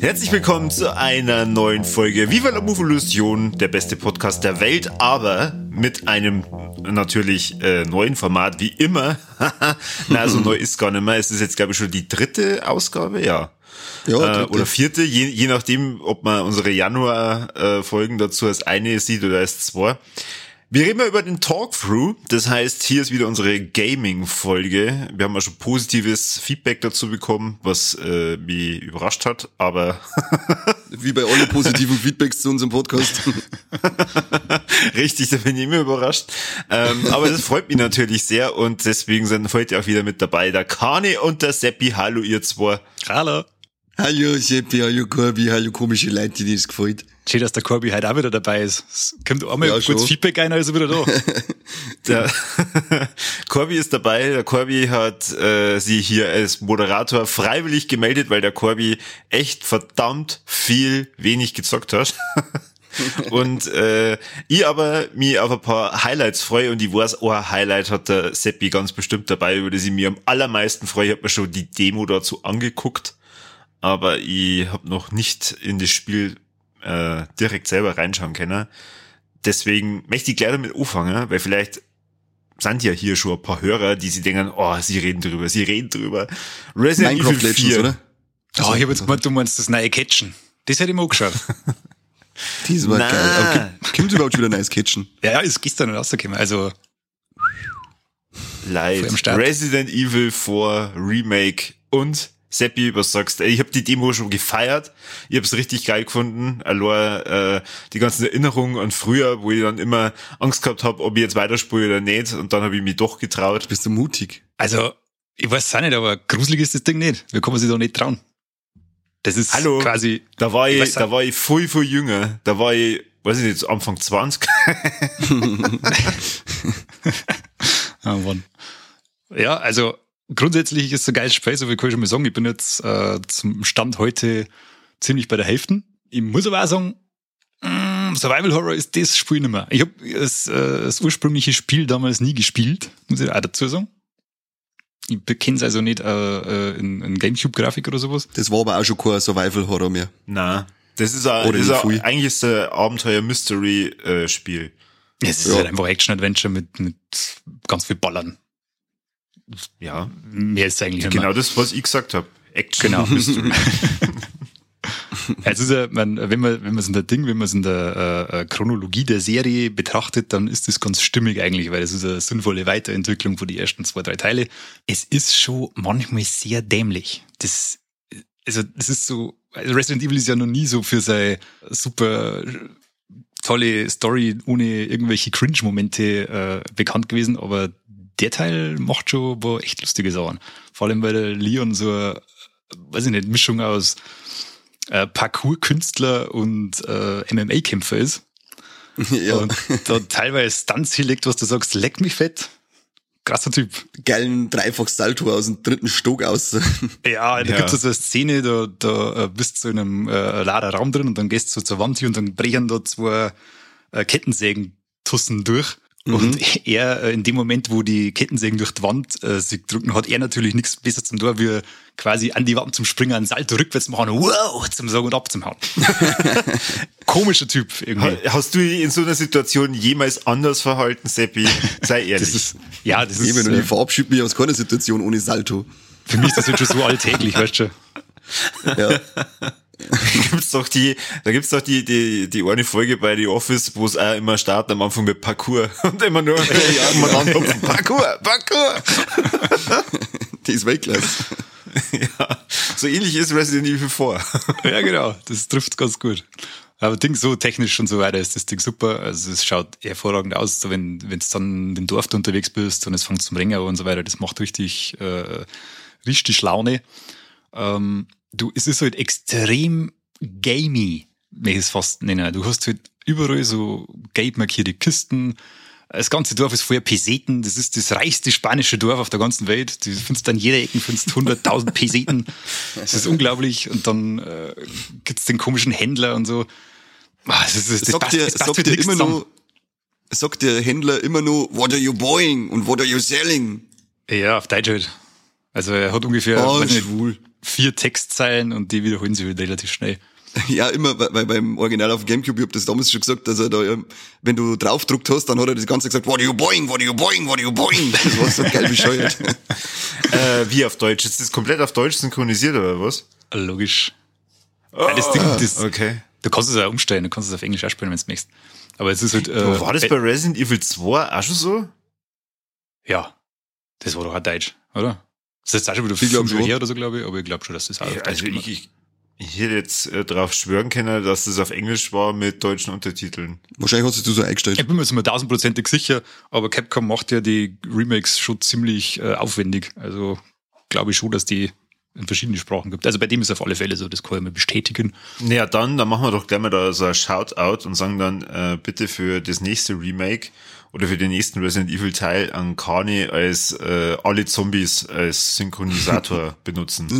Herzlich willkommen zu einer neuen Folge Viva la Movolution, der beste Podcast der Welt, aber mit einem natürlich äh, neuen Format, wie immer. Na, so neu ist gar nicht mehr. Es ist jetzt, glaube ich, schon die dritte Ausgabe, ja. Ja, äh, oder vierte, je, je nachdem, ob man unsere Januar-Folgen äh, dazu als eine sieht oder als zwei. Wir reden mal über den Talkthrough. Das heißt, hier ist wieder unsere Gaming-Folge. Wir haben ja schon positives Feedback dazu bekommen, was äh, mich überrascht hat, aber wie bei allen positiven Feedbacks zu unserem Podcast. Richtig, da bin ich immer überrascht. Ähm, aber das freut mich natürlich sehr und deswegen sind heute auch wieder mit dabei der Kane und der Seppi. Hallo, ihr zwei. Hallo. Hallo Seppi, hallo Corby, hallo komische Leute, die das gefällt. Schön, dass der Corby heute auch wieder dabei ist. Es kommt einmal ja, kurz schon. Feedback ein, also wieder da. der Corby ist dabei. Der Corby hat äh, sie hier als Moderator freiwillig gemeldet, weil der Corby echt verdammt viel wenig gezockt hat. und äh, ich aber mir auf ein paar Highlights freue und ich weiß, oh, ein Highlight hat der Seppi ganz bestimmt dabei, über das ich mir am allermeisten freue. Ich habe mir schon die Demo dazu angeguckt aber ich habe noch nicht in das Spiel äh, direkt selber reinschauen können. Deswegen möchte ich gleich damit anfangen, weil vielleicht sind ja hier schon ein paar Hörer, die sich denken, oh, sie reden drüber, sie reden drüber. Resident Minecraft Evil 4. Legends, oder? Oh, ich habe jetzt gemeint, du meinst das neue Catchen. Das hätte ich mir auch geschaut. das war geil. Aber kommt überhaupt wieder ein neues Catchen? Ja, ja, ist gestern rausgekommen. Also Leid. Resident Evil 4 Remake und Seppi, was sagst du? Ich habe die Demo schon gefeiert. Ich habe es richtig geil gefunden. Allein äh, die ganzen Erinnerungen an früher, wo ich dann immer Angst gehabt habe, ob ich jetzt weiterspule oder nicht. Und dann habe ich mich doch getraut. Bist du mutig? Also, ich weiß auch nicht, aber gruselig ist das Ding nicht. Wir kommen sich doch nicht trauen. Das ist Hallo, quasi. Da war ich, ich da war ich voll, voll jünger. Da war ich, weiß ich nicht, Anfang 20. oh Mann. Ja, also grundsätzlich ist es ein geiles Spiel, so wie kann ich schon mal sagen. Ich bin jetzt äh, zum Stand heute ziemlich bei der Hälfte. Ich muss aber auch sagen, mh, mm, Survival Horror ist das Spiel nicht mehr. Ich habe das, äh, das ursprüngliche Spiel damals nie gespielt, muss ich auch dazu sagen. Ich kenne es also nicht äh, äh, in, in Gamecube-Grafik oder sowas. Das war aber auch schon kein Survival Horror mehr. Na, das ist, ein, ist ein, eigentlich ist ein Abenteuer-Mystery-Spiel. Äh, es ist ja. halt einfach Action-Adventure mit, mit ganz viel Ballern ja. Mehr ist eigentlich Genau das, was ich gesagt habe. Action. Genau. es ist ja, man, wenn man wenn man es in der Ding, wenn man es in der äh, äh, Chronologie der Serie betrachtet, dann ist das ganz stimmig eigentlich, weil es ist eine sinnvolle Weiterentwicklung von die ersten zwei drei Teile. Es ist schon manchmal sehr dämlich. Das also das ist so also Resident Evil ist ja noch nie so für seine super tolle Story ohne irgendwelche Cringe-Momente äh, bekannt gewesen, aber der Teil macht schon wo echt lustige Sachen. Vor allem, weil der Leon so, eine, weiß ich nicht, Mischung aus äh, Parkour-Künstler und äh, MMA-Kämpfer ist. Ja. Und da teilweise Stunts hinlegt, was du sagst, leck mich fett. Krasser Typ. Geilen Dreifach-Salto aus dem dritten Stock aus. Ja, da ja. gibt es so eine Szene, da, da äh, bist du in einem äh, lader Raum drin und dann gehst du zur Wand hier und dann brechen da zwei äh, Kettensägen-Tussen durch. Mhm. Und er, äh, in dem Moment, wo die Kettensägen durch die Wand äh, sich drücken, hat er natürlich nichts besser zum Tor, wie quasi an die Wand zum Springen, einen Salto rückwärts machen, wow, zum Sagen und abzuhauen. Komischer Typ irgendwie. Hast du dich in so einer Situation jemals anders verhalten, Seppi? Sei ehrlich. Das ist, ja, das ist. Eben, und ich verabschiede mich aus keiner Situation ohne Salto. Für mich ist das jetzt schon so alltäglich, weißt du? Ja. Gibt's doch die, da gibt's doch die, die, die eine Folge bei The Office, wo es auch immer startet am Anfang mit Parkour und immer nur, ja, immer anhupfen. Parkour, Parkour. die ist Weltklasse. ja, so ähnlich ist Resident Evil 4. ja, genau, das trifft ganz gut. Aber Ding so technisch und so weiter ist das Ding super. Also es schaut hervorragend aus, so wenn wenn es dann im Dorf unterwegs bist und es fängt zum Ringen und so weiter. Das macht richtig äh, richtig Laune. Ähm, du, es ist halt extrem gamey, wenn ich es fast nenne. Du hast halt überall so gelb markierte Kisten, Das ganze Dorf ist voller Peseten. Das ist das reichste spanische Dorf auf der ganzen Welt. Du findest an jeder Ecke findest 100.000 Peseten. Das ist unglaublich. Und dann äh, gibt's den komischen Händler und so. Ah, Das ist, das, das sagt passt- dir, das passt sagt dir immer zusammen. nur, sagt der Händler immer nur, what are you buying und what are you selling? Ja, auf Deutsch halt. Also er hat ungefähr Oh, weiß nicht, schwul. Vier Textzeilen und die wiederholen sich halt relativ schnell. Ja, immer, weil beim Original auf dem Gamecube, ich hab das damals schon gesagt, dass er da, wenn du draufgedruckt hast, dann hat er das Ganze gesagt, what are you buying, what are you buying, what are you buying? Das war so geil bescheuert. Äh, wie auf Deutsch? Ist das komplett auf Deutsch synchronisiert oder was? Logisch. Ja, das Ding, das, Okay. Du kannst es auch umstellen, du kannst es auf Englisch auch spielen, wenn du möchtest. Aber es ist halt. Äh, war das bei Resident Evil 2 auch schon so? Ja. Das war doch auch Deutsch, oder? Das ist jetzt auch schon wieder Ich fünf Jahre oder so, glaube ich, aber ich glaube schon, dass das auch auf Ja, also ich, ich, ich hätte jetzt äh, drauf schwören können, dass das auf Englisch war mit deutschen Untertiteln. Wahrscheinlich hast du es so eingestellt. Ich bin mir jetzt mal tausendprozentig sicher, aber Capcom macht ja die Remakes schon ziemlich äh, aufwendig. Also glaube ich schon, dass die in verschiedene Sprachen gibt. Also bei dem ist auf alle Fälle so, das kann ich mir bestätigen. Naja, dann, dann machen wir doch gleich mal da so ein Shoutout und sagen dann äh, bitte für das nächste Remake oder für den nächsten Resident Evil Teil an Kani als äh, alle Zombies als Synchronisator benutzen.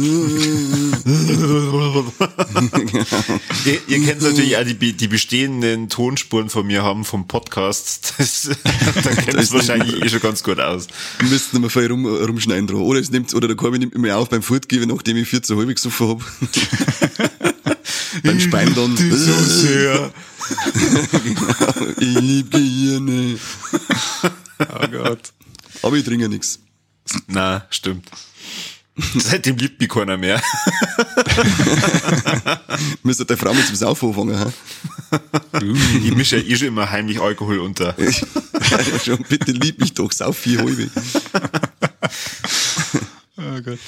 ihr, ihr kennt natürlich auch die, die bestehenden Tonspuren von mir haben vom Podcast. Das, da kennt es wahrscheinlich eh schon ganz gut aus. Wir müssten immer viel rum, rumschneiden dran. Oder es nimmt, oder der Corby nimmt immer auf beim Fortgeben, nachdem ich 14 halb gesoffen hab. beim Speim sehr. ich lieb Gehirne. Oh Gott. Aber ich trinke nix. Na, stimmt. Seitdem liebt mich keiner mehr. Müsste der Frau mit zum Saufen anfangen, ha? Ich mische ja eh schon immer heimlich Alkohol unter. Ja, schon, bitte lieb mich doch, sauf vier halbe. Oh Gott.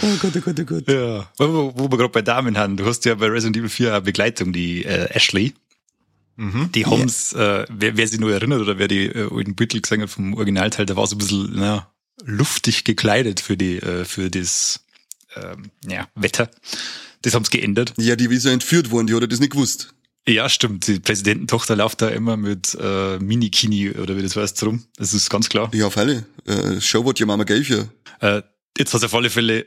Oh Gott, oh Gott, oh Gott. Ja. Wo, wo, wo wir gerade bei Damen haben, du hast ja bei Resident Evil 4 eine Begleitung, die äh, Ashley. Die haben's, äh, wer, wer sich nur erinnert oder wer die äh, alten gesehen hat vom Originalteil, der war so ein bisschen na, luftig gekleidet für die äh, für das ähm, ja, Wetter. Das haben's geändert. Ja, die ist ja entführt worden, die hat das nicht gewusst. Ja, stimmt. Die Präsidententochter läuft da immer mit äh, Minikini oder wie das heißt rum. Das ist ganz klar. Ja, auf alle. Äh, show what your mama gave you. Äh, jetzt hat sie auf alle Fälle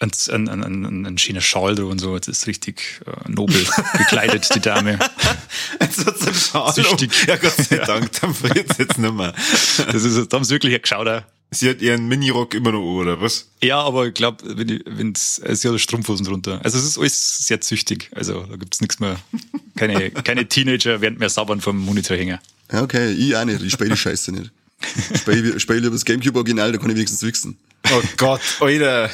ein, ein, ein, ein, ein schöner Schal da und so. Jetzt ist richtig äh, nobel gekleidet, die Dame. Jetzt hat's einen Schal Süchtig. um. Ja, Gott sei Dank, dann friert jetzt nicht mehr. Das ist, da haben sie wirklich geschaut. Sie hat ihren Minirock immer noch oder was? Ja, aber ich glaube, wenn wenn's, äh, sie hat Strumpfhosen drunter. Also es ist alles sehr züchtig. Also da gibt's nichts mehr. Keine, keine Teenager werden mehr sabbern vom Monitor hängen. Okay, ich auch nicht. Ich spiele die Scheiße nicht. Ich spiele spiel lieber das Gamecube Original, da kann ich wenigstens wichsen. Oh Gott, Alter.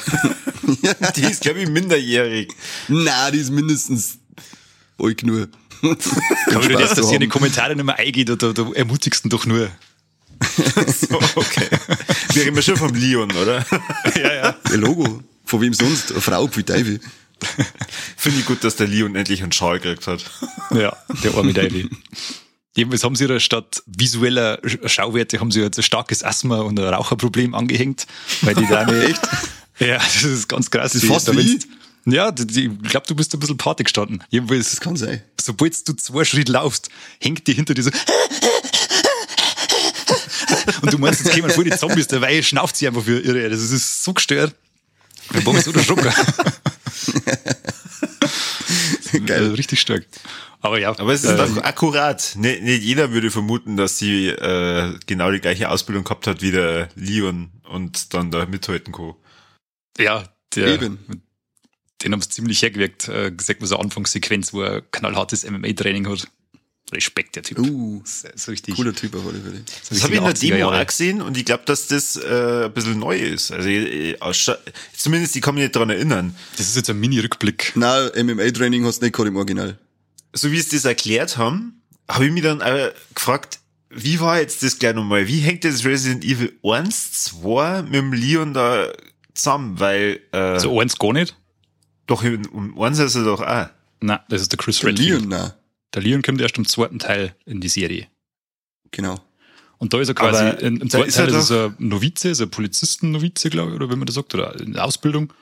Die ist, glaube ich, minderjährig. Na, die ist mindestens genug. Kann Spaß du das, zu dass hier in die. Kommentare nicht mehr eingeht, da, da ermutigst du ihn doch nur. So, okay. Wir reden schon vom Leon, oder? ja, ja. Ihr Logo. Von wem sonst? Eine Frau, wie Teufel. Finde ich gut, dass der Leon endlich einen Schal gekriegt hat. Ja, der arme Davy. Jedenfalls haben sie da statt visueller Schauwerte haben sie jetzt ein starkes Asthma und ein Raucherproblem angehängt, weil die Dame echt. Ja, das ist ganz krass. Das ist fast da wie Ja, ich glaube, du bist ein bisschen Party gestanden. Jedenfalls, Das kann sein. sobald du zwei Schritte laufst, hängt die hinter dir so. Und du meinst, jetzt kämen voll die Zombies dabei, schnauft sie einfach für irre. Das ist so gestört. Ich mir so erschrocken. Geil. Also richtig stark. Aber ja. Aber es ist äh, doch akkurat. Nicht, nicht jeder würde vermuten, dass sie äh, genau die gleiche Ausbildung gehabt hat wie der Leon und dann da mithalten kann. Ja, der, Eben. den haben sie ziemlich hergewirkt. Äh, gesagt, was eine Anfangssequenz, wo er knallhartes MMA-Training hat. Respekt, der Typ. Uh, Das ist so richtig. cooler Typ auf alle Fälle. Das habe ich in der 80er Demo Jahre. auch gesehen und ich glaube, dass das äh, ein bisschen neu ist. Also äh, ausscha- zumindest ich kann mich nicht dran erinnern. Das ist jetzt ein Mini-Rückblick. Na, MMA-Training hast du nicht gehabt im Original. So wie sie das erklärt haben, habe ich mich dann auch gefragt, wie war jetzt das gleich nochmal? Wie hängt das Resident Evil 1, 2 mit dem Leon da zusammen? Weil äh, Also eins gar nicht. doch im, um 1 ist er doch auch. Nein, das ist der Chris Redfield. Leon, na. Der Leon kommt erst im zweiten Teil in die Serie. Genau. Und da ist er quasi, Aber in, im zweiten ist er Teil ist er ein Novize, ist er Polizisten-Novize, glaube ich, oder wie man das sagt, oder in Ausbildung.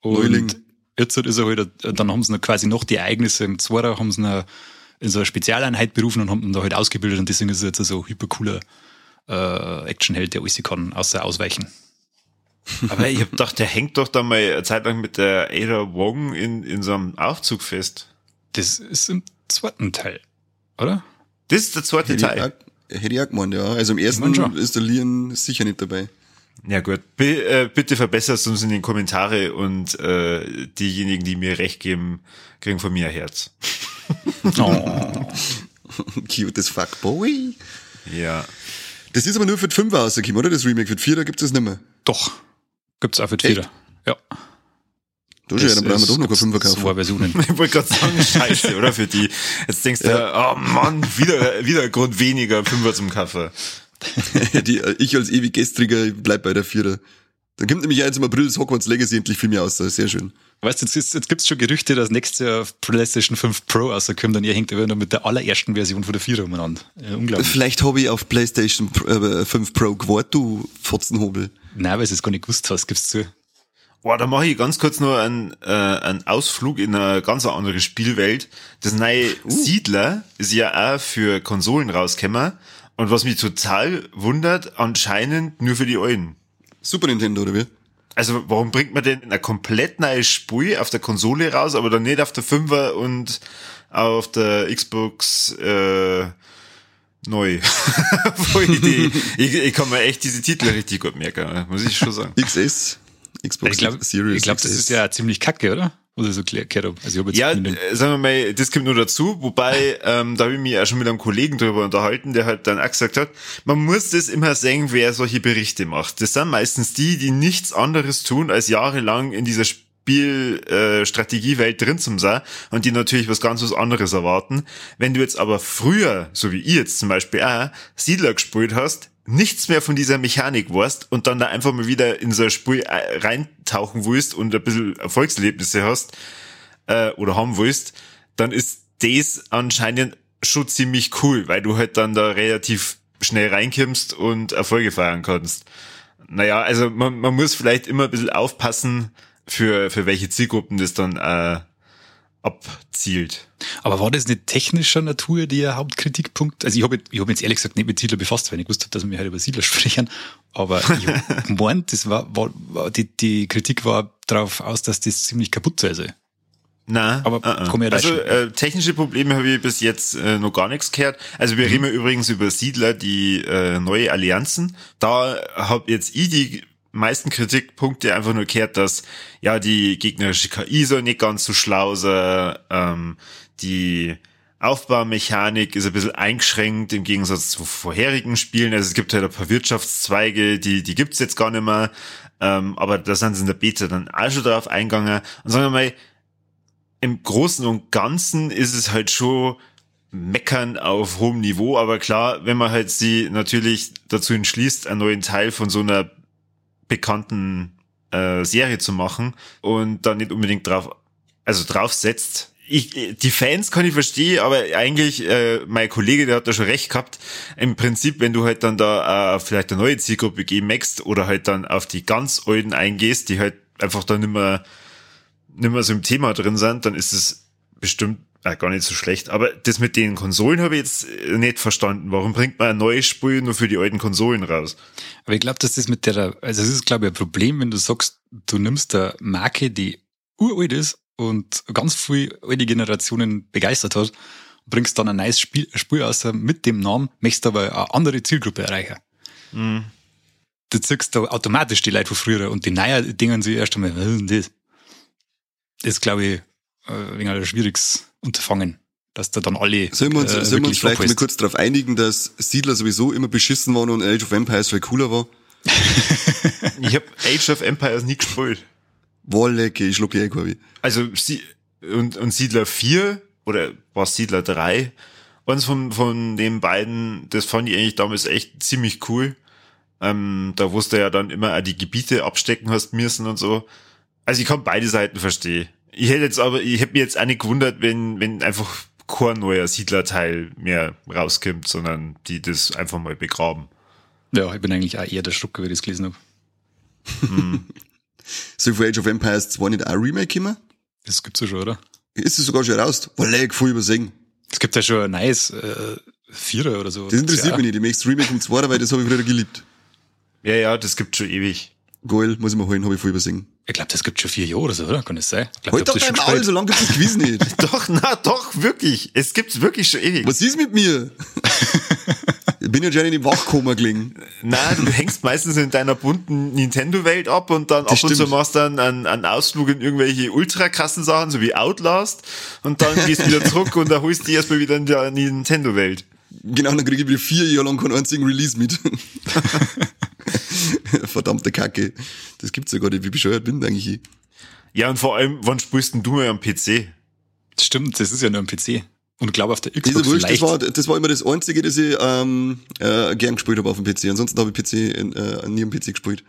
Und Neuling. jetzt ist er halt, dann haben sie noch quasi noch die Ereignisse im Zweiter, haben sie noch in so eine Spezialeinheit berufen und haben ihn da halt ausgebildet und deswegen ist er jetzt so ein hypercooler äh, Actionheld, der alles kann, außer ausweichen. Aber ich hab gedacht, der hängt doch da mal eine Zeit lang mit der Ada Wong in, in so einem Aufzug fest. Das ist im zweiten Teil, oder? Das ist der zweite Hätte ich, Teil. auch, hätte ich auch gemeint, ja. Also im ersten ist der Leon sicher nicht dabei. Ja gut, B äh, bitte verbessert uns in den Kommentare und äh, diejenigen, die mir recht geben, kriegen von mir ein Herz. Oh. Cute as fuck, boy. Ja. Das ist aber nur für die 5er rausgekommen, oder? Das Remake für die 4er gibt's das nicht mehr. Doch. Gibt's auch für die Echt? Vierer. Ja. Da schon, ja, dann brauchen wir doch noch eine gibt's 5er kaufen. Zwei Versionen. Ich wollte gerade sagen, scheiße, oder für die. Jetzt denkst du, oh Mann, wieder, wieder ein Grund weniger, Fünfer zum Kaffee. die, äh, ich als ewig Gestriger ich bleib bei der Vierer. Dann kommt nämlich jetzt im April das Hogwarts Legacy endlich für mich aus. Sehr schön. Weißt du, jetzt, ist- jetzt gibt's schon Gerüchte, dass nächstes Jahr auf PlayStation 5 Pro rauskommt und ihr hängt aber noch mit der allerersten Version von der Vierer umeinander. Ja, unglaublich. Vielleicht habe ich auf PlayStation Pro- äh, 5 Pro gewartet, du Fotzenhobel. Nein, weil du es gar nicht gewusst hast, gibst zu. Boah, da mache ich ganz kurz nur einen, äh, einen Ausflug in eine ganz andere Spielwelt. Das neue Siedler ist ja auch für Konsolen rausgekommen. Und was mich total wundert, anscheinend nur für die Alten. Super Nintendo, oder wie? Also warum bringt man denn ein komplett neues Spiel auf der Konsole raus, aber dann nicht auf der 5er und auf der Xbox äh, neu? Voll Idee. Ich, ich kann mir echt diese Titel richtig gut merken, muss ich schon sagen. XS, Xbox Ich glaube, Series. ich glaub, das ist ja ziemlich kacke, oder? Oder so habe. Also ich Ja, äh, sagen wir mal, das kommt nur dazu, wobei, ähm, da habe ich mich auch schon mit einem Kollegen drüber unterhalten, der halt dann auch gesagt hat, man muss das immer sehen, wer solche Berichte macht. Das sind meistens die, die nichts anderes tun, als jahrelang in dieser Spielstrategiewelt äh, drin zu sein und die natürlich was ganz was anderes erwarten. Wenn du jetzt aber früher, so wie ich jetzt zum Beispiel auch, Siedler gespielt hast, nichts mehr von dieser Mechanik warst und dann da einfach mal wieder in so ein Spiel äh, reintauchen willst und ein bisschen Erfolgserlebnisse hast, äh, oder haben willst, dann ist das anscheinend schon ziemlich cool, weil du halt dann da relativ schnell reinkommst und Erfolge feiern kannst. Naja, also man, man muss vielleicht immer ein bisschen aufpassen, für, für welche Zielgruppen das dann äh, abzielt. Aber war das nicht technischer Natur der Hauptkritikpunkt? Also ich habe ich hab jetzt ehrlich gesagt nicht mit Siedler befasst, weil ich wusste, dass wir heute über Siedler sprechen. Aber ich gemeint, das war, war, war die, die Kritik war darauf aus, dass das ziemlich kaputt sei. Also. Na, Aber äh. komm ja da also äh, technische Probleme habe ich bis jetzt äh, noch gar nichts gehört. Also Mhm. wir reden übrigens über Siedler, die äh, neue Allianzen. Da habe jetzt ich die meisten Kritikpunkte einfach nur gehört, dass ja die gegnerische KI soll nicht ganz so schlau sein, ähm, die Aufbaumechanik ist ein bisschen eingeschränkt im Gegensatz zu vorherigen Spielen. Also es gibt halt ein paar Wirtschaftszweige, die, die gibt's jetzt gar nicht mehr. Ähm, aber da sind sie in der Beta dann auch schon drauf eingegangen. Und sagen wir mal, im Großen und Ganzen ist es halt schon meckern auf hohem Niveau, aber klar, wenn man halt sie natürlich dazu entschließt, einen neuen Teil von so einer bekannten äh, Serie zu machen und dann nicht unbedingt drauf, also drauf setzt. Ich, die Fans kann ich verstehen, aber eigentlich, äh, mein Kollege, der hat da schon recht gehabt. Im Prinzip, wenn du halt dann da äh, vielleicht eine neue Zielgruppe gehen möchtest oder halt dann auf die ganz alten eingehst, die halt einfach dann nimmer nicht mehr so im Thema drin sind, dann ist es bestimmt äh, gar nicht so schlecht. Aber das mit den Konsolen habe ich jetzt äh, nicht verstanden. Warum bringt man ein neues Spiel nur für die alten Konsolen raus? Aber ich glaube, dass das mit der, also es ist, glaube ich, ein Problem, wenn du sagst, du nimmst eine Marke, die uralt ist und ganz viele alte Generationen begeistert hat, bringst dann ein neues Spiel, Spiel aus mit dem Namen, möchtest aber eine andere Zielgruppe erreichen. Mhm. Du ziehst da automatisch die Leute von früher und die neuen dingen sich erst einmal, was ist denn das? Das glaube ich, ein wenig ein schwieriges Unterfangen, dass da dann alle Sollen wir uns, äh, sollen wir uns wirklich vielleicht mal kurz darauf einigen, dass Siedler sowieso immer beschissen waren und Age of Empires viel cooler war? Ich habe Age of Empires nie gespielt. Wollecke, ich schluck eh, Korbi. Also Sie und, und Siedler 4 oder war Siedler 3, eins von, von den beiden, das fand ich eigentlich damals echt ziemlich cool. Ähm, da wusste ja dann immer auch die Gebiete abstecken hast müssen und so. Also ich kann beide Seiten verstehen. Ich hätte jetzt aber, ich hätte mir jetzt auch nicht gewundert, wenn, wenn einfach kein neuer Siedlerteil mehr rauskommt, sondern die das einfach mal begraben. Ja, ich bin eigentlich auch eher der Schrucker, wie ich das gelesen habe. So für Age of Empires 2 nicht auch ein Remake immer? Das gibt's ja schon, oder? Ist es sogar schon raus? Wollecke, voll übersehen. Es gibt ja schon ein neues äh, Vierer oder so. Das interessiert ja. mich nicht. Ich möchte das Remake um zwei, weil das habe ich früher geliebt. Ja, ja, das gibt schon ewig. Geil, muss ich mal holen, habe ich voll übersehen. Ich glaube, das gibt schon vier Jahre oder so, oder? Kann das sein? Ich glaub, Halt ich hab doch schon Maul, so lange gibt es das Quiz nicht. Doch, na doch, wirklich. Es gibt's wirklich schon ewig. Was ist mit mir? ich bin ja schon in die Wachkoma gelegen. Na, du hängst meistens in deiner bunten Nintendo-Welt ab und dann Das ab und zu stimmt. machst dann einen, einen Ausflug in irgendwelche ultra krassen Sachen, so wie Outlast, und dann gehst wieder zurück und da holst du dich erstmal wieder in die Nintendo-Welt. Genau, dann kriege ich wieder vier Jahre lang keinen einzigen Release mit. Verdammte Kacke. Das gibt's ja gar nicht. Wie bescheuert bin eigentlich ich? Ja, und vor allem, wann spielst denn du mal am PC? Stimmt, das ist ja nur ein PC. Und ich glaube auf der Xbox wurscht, das war, das war immer das Einzige, das ich ähm, äh, gern gespielt habe auf dem PC. Ansonsten habe ich PC äh, nie am PC gespielt.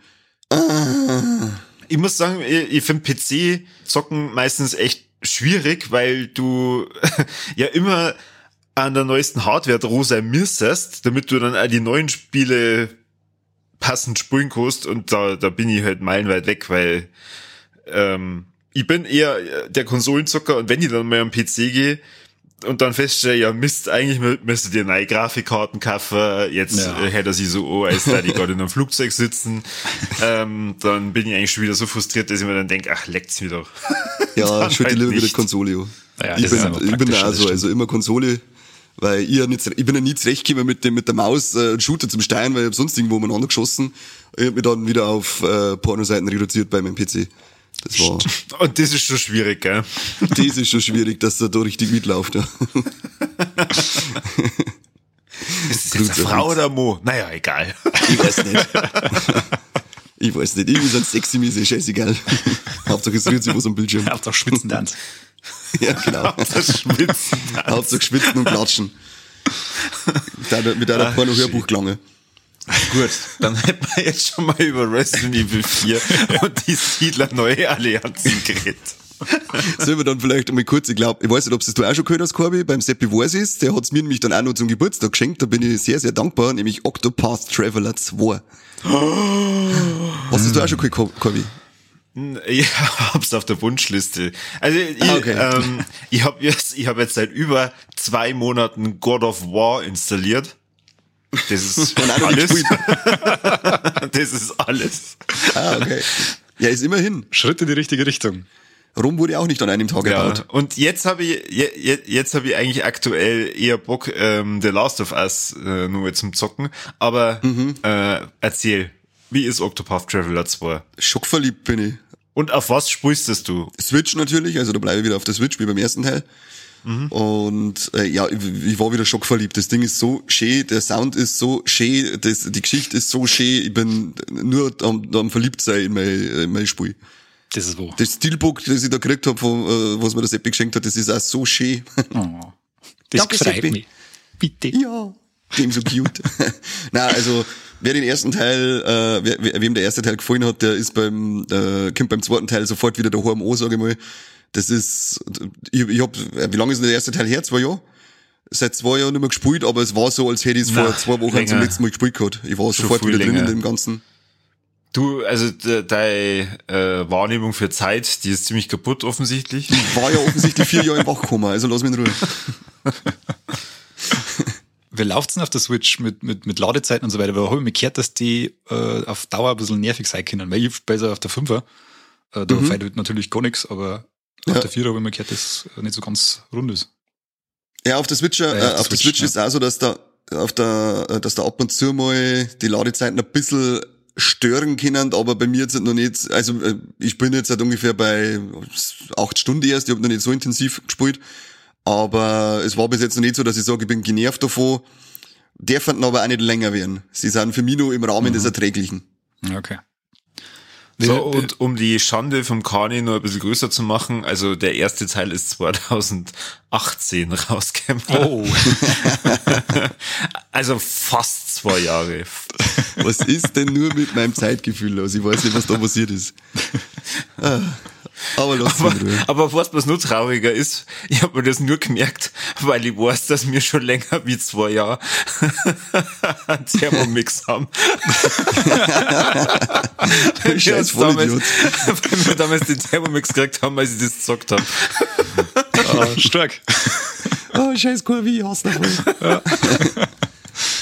Ich muss sagen, ich, ich finde PC-Zocken meistens echt schwierig, weil du ja immer an der neuesten Hardware dran sein müsstest, damit du dann auch die neuen Spiele passend spielen kannst und da, da bin ich halt meilenweit weg, weil ähm, ich bin eher der Konsolenzocker und wenn ich dann mal am PC gehe und dann feststelle, ja Mist, eigentlich mü- müsste dir neue Grafikkarten kaufen, jetzt Ja. äh, hätte er sie so an, als da die gerade in einem Flugzeug sitzen, ähm, dann bin ich eigentlich schon wieder so frustriert, dass ich mir dann denke, ach, leckt's mir doch. Ja, schon halt lieber wieder. Konsole. Ja. Ich, bin, ich bin da auch das so, stimmt. also immer Konsole, weil ich, nicht, ich bin ja nie zurechtgekommen mit, dem, mit der Maus, äh, Shooter zum Stein, weil ich hab sonst irgendwo umeinander geschossen. Ich hab mich dann wieder auf äh, Pornoseiten reduziert bei meinem PC. Das war, Und das ist schon schwierig, gell? das ist schon schwierig, dass er da richtig mitläuft. Ja. Ist das jetzt eine Frau oder Mo? Naja, egal. Ich weiß nicht. Ich weiß nicht. Irgendwie sind sexy Miese, scheißegal. Hauptsache es rührt sich was am Bildschirm. Hauptsache schwitzen Tanz. Ja, genau. Das Schwitzen. Hauptsache schwitzen und klatschen. Mit einer, mit einer Ach, Porno-Hörbuch gelangen. Gut, dann hätten wir jetzt schon mal über Resident Evil 4 und die Siedler neue Allianzen geredet. Sollen wir dann vielleicht einmal kurz, ich glaube, ich weiß nicht, ob es du auch schon gehört hast, Corby, beim Seppi ist, der hat's mir nämlich dann auch noch zum Geburtstag geschenkt, da bin ich sehr, sehr dankbar, nämlich Octopath Traveler 2. Hast du auch schon gehört, Cor- Corby? Ich hab's auf der Wunschliste. Also ich, Ah, okay. ähm, ich habe jetzt, ich hab jetzt seit über zwei Monaten God of War installiert. Das ist alles. Das ist alles. Ah, okay. Ja, ist immerhin. Schritt in die richtige Richtung. Rom wurde auch nicht an einem Tag Ja, gebaut. und jetzt habe ich je, je, jetzt habe ich eigentlich aktuell eher Bock ähm, The Last of Us äh, nur zum zocken, aber Mhm. äh, erzähl, wie ist Octopath Traveler 2? Schockverliebt bin ich. Und auf was spielst du? Switch natürlich, also da bleibe ich wieder auf der Switch wie beim ersten Teil. Und äh, ja, ich, ich war wieder schockverliebt. Das Ding ist so schön, der Sound ist so schön, das, die Geschichte ist so schön. Ich bin nur am, am verliebt sein in mein, in mein Spiel. Das ist wo. Das Steelbook, das ich da gekriegt habe, von, äh, was mir das Seppi geschenkt hat, das ist auch so schön. Oh, das Danke, freut mich. Bitte. ja, dem so cute. Na, also wer den ersten Teil, äh, wer, wer, wem der erste Teil gefallen hat, der ist beim, äh, kommt beim zweiten Teil sofort wieder daheim an, sage ich mal. Das ist, ich, ich hab, äh, wie lange ist denn der erste Teil her? Zwei Jahre? Seit zwei Jahren nicht mehr gespielt, aber es war so, als hätte ich es vor zwei Wochen länger. zum letzten Mal gespielt gehabt. Ich war Schon sofort wieder drin in länger. dem Ganzen. Du, also de, deine äh, Wahrnehmung für Zeit, die ist ziemlich kaputt offensichtlich. Ich war ja offensichtlich vier Jahre im Wachkoma, also lass mich in Ruhe. Wie läuft's denn auf der Switch mit, mit, mit Ladezeiten und so weiter? Weil ich habe mir gehört, dass die äh, auf Dauer ein bisschen nervig sein können. Weil ich besser auf der 5er, äh, da mhm. feiert natürlich gar nichts, aber auf Ja. der 4er habe ich mir gehört, dass es nicht so ganz rund ist. Ja, auf der Switch, äh, Ja, auf der auf der Switch, Switch ja. ist auch so, dass da, auf der, äh, dass da ab und zu mal die Ladezeiten ein bisschen stören können, aber bei mir jetzt noch nicht, also äh, ich bin jetzt seit ungefähr bei acht Stunden erst, ich habe noch nicht so intensiv gespielt, aber es war bis jetzt noch nicht so, dass ich sage, ich bin genervt davon, dürfen aber auch nicht länger werden. Sie sind für mich nur im Rahmen Mhm. des Erträglichen. Okay. So, und um die Schande vom Kani noch ein bisschen größer zu machen, also der erste Teil ist 2018 rausgekommen. Oh, Also fast zwei Jahre. Was ist denn nur mit meinem Zeitgefühl los? Ich weiß nicht, was da passiert ist. Ah, Aber lass Aber, aber was was nur trauriger ist, ich habe mir das nur gemerkt, weil ich weiß, dass wir schon länger wie zwei Jahre einen Thermomix haben. weil, wir uns damals, weil wir damals den Thermomix gekriegt haben, als ich das gezockt habe. ah, stark. oh, scheiß Kurvi, ich hasse davon. Ja.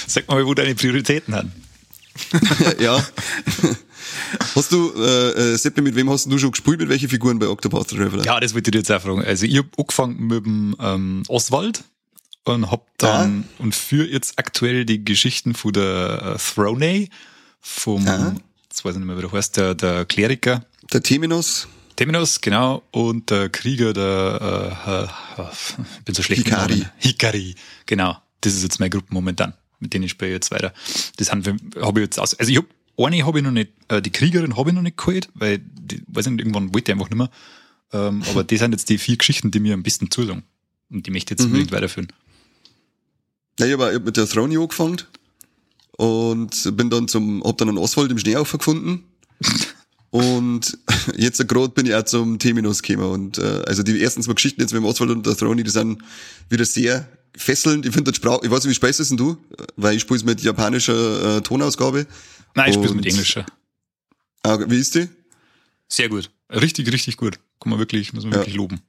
Sag mal, wo deine Prioritäten haben. ja. Hast du, äh, äh, Seppi, mit wem hast du schon gespielt, mit welchen Figuren bei Octopath Traveler? Ja, das wollte ich dir jetzt auch fragen. Also ich hab angefangen mit dem ähm, Oswald und hab dann ah. und für jetzt aktuell die Geschichten von der äh, Throney vom, ah. jetzt weiß ich nicht mehr, wie der heißt, der, der Kleriker. Der Teminus. Teminus, genau, und der Krieger, der, äh, äh, ich bin so schlecht. Hikari. Hikari, genau. Das ist jetzt meine Gruppe momentan, mit denen ich spiele jetzt weiter. Das habe ich jetzt aus, also ich hab, eine habe ich noch nicht, äh, die Kriegerin habe ich noch nicht geholt, weil, die, weiß nicht, irgendwann wollte ich einfach nicht mehr. Ähm, aber das sind jetzt die vier Geschichten, die mir am besten zusagen. Und die möchte ich jetzt mhm. unbedingt weiterführen. Ja, ich habe mit der Throne angefangen und bin dann zum, hab dann einen Oswald im Schnee aufgefunden. und jetzt gerade bin ich auch zum Terminus gekommen. Und äh, also die ersten zwei Geschichten jetzt mit dem Oswald und der Throne, die sind wieder sehr fesselnd. Ich finde das Sprache, ich weiß nicht, wie spielst du denn du? Weil ich spiele es mit japanischer äh, Tonausgabe. Nein, ich spiele mit englischer. Ah, wie ist die? Sehr gut. Richtig, richtig gut. Kann man wirklich, muss man ja. wirklich loben.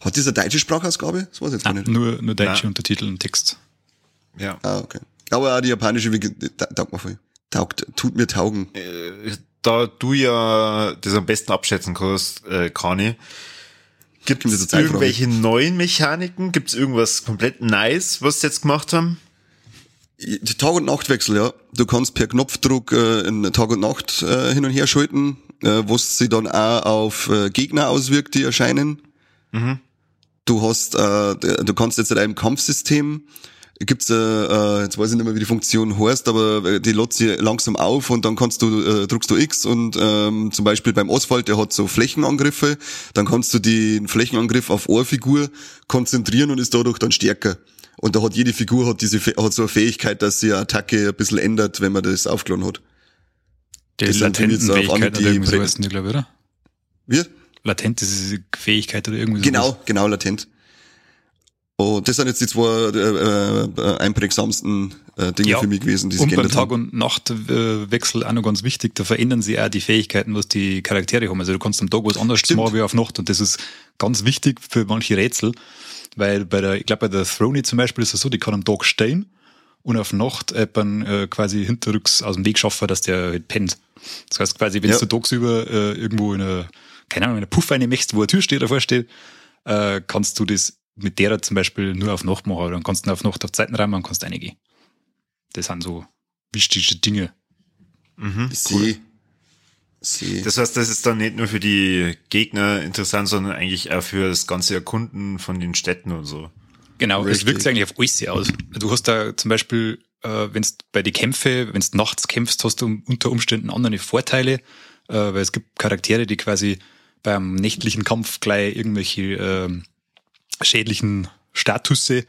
Hat diese deutsche Sprachausgabe? Das weiß ich jetzt Nein, gar nicht. Nur, nur deutsche Nein. Untertitel und Text. Ja. Ah, okay. Aber auch die japanische, wie, taugt mir voll. Taugt, tut mir taugen. Äh, da du ja das am besten abschätzen kannst, äh, Kani, gibt es irgendwelche neuen Mechaniken? Gibt es irgendwas komplett nice, was sie jetzt gemacht haben? Tag- und Nachtwechsel, ja. Du kannst per Knopfdruck äh, in Tag und Nacht äh, hin und her schalten, äh, was sie dann auch auf äh, Gegner auswirkt, die erscheinen. Mhm. Du hast, äh, du kannst jetzt in einem Kampfsystem gibt's, äh, äh, jetzt weiß ich nicht mehr, wie die Funktion heißt, aber äh, die lädt sie langsam auf und dann kannst du, äh, drückst du X und ähm, zum Beispiel beim Asphalt, der hat so Flächenangriffe, dann kannst du den Flächenangriff auf eine Figur konzentrieren und ist dadurch dann stärker. Und da hat jede Figur hat diese hat so eine Fähigkeit, dass sie eine Attacke ein bisschen ändert, wenn man das aufgeladen hat. Die das Latentenfähigkeit oder irgendwie so heißt die, glaube ich, oder? Wie? Latent ist diese Fähigkeit oder irgendwie. Genau, genau, latent. Und das sind jetzt die zwei äh, äh, einprägsamsten äh, Dinge ja. für mich gewesen, die sich und beim Tag- und Nachtwechsel auch noch ganz wichtig, da verändern sie auch die Fähigkeiten, was die Charaktere haben. Also du kannst am Tag was anderes machen wie auf Nacht und das ist ganz wichtig für manche Rätsel, weil bei der, ich glaube bei der Throny zum Beispiel ist es so, die kann am Tag stehen und auf Nacht eben, äh, quasi hinterrücks aus dem Weg schaffen, dass der halt pennt. Das heißt quasi, wenn ja. du tagsüber äh, irgendwo in einer, keine Ahnung, in einer Puff eine möchtest, wo eine Tür steht, davor steht, äh, kannst du das mit der zum Beispiel nur auf Nacht machen, dann kannst du auf Nacht auf Zeitenraum und kannst reingehen. Das sind so wichtige Dinge. Mhm, cool. Sie. Das heißt, das ist dann nicht nur für die Gegner interessant, sondern eigentlich auch für das ganze Erkunden von den Städten und so. Genau, Richtig. es wirkt sich eigentlich auf alles aus. Du hast da zum Beispiel, äh, wenn du bei den Kämpfe, wenn du nachts kämpfst, hast du unter Umständen andere Vorteile, äh, weil es gibt Charaktere, die quasi beim nächtlichen Kampf gleich irgendwelche äh, schädlichen Statusse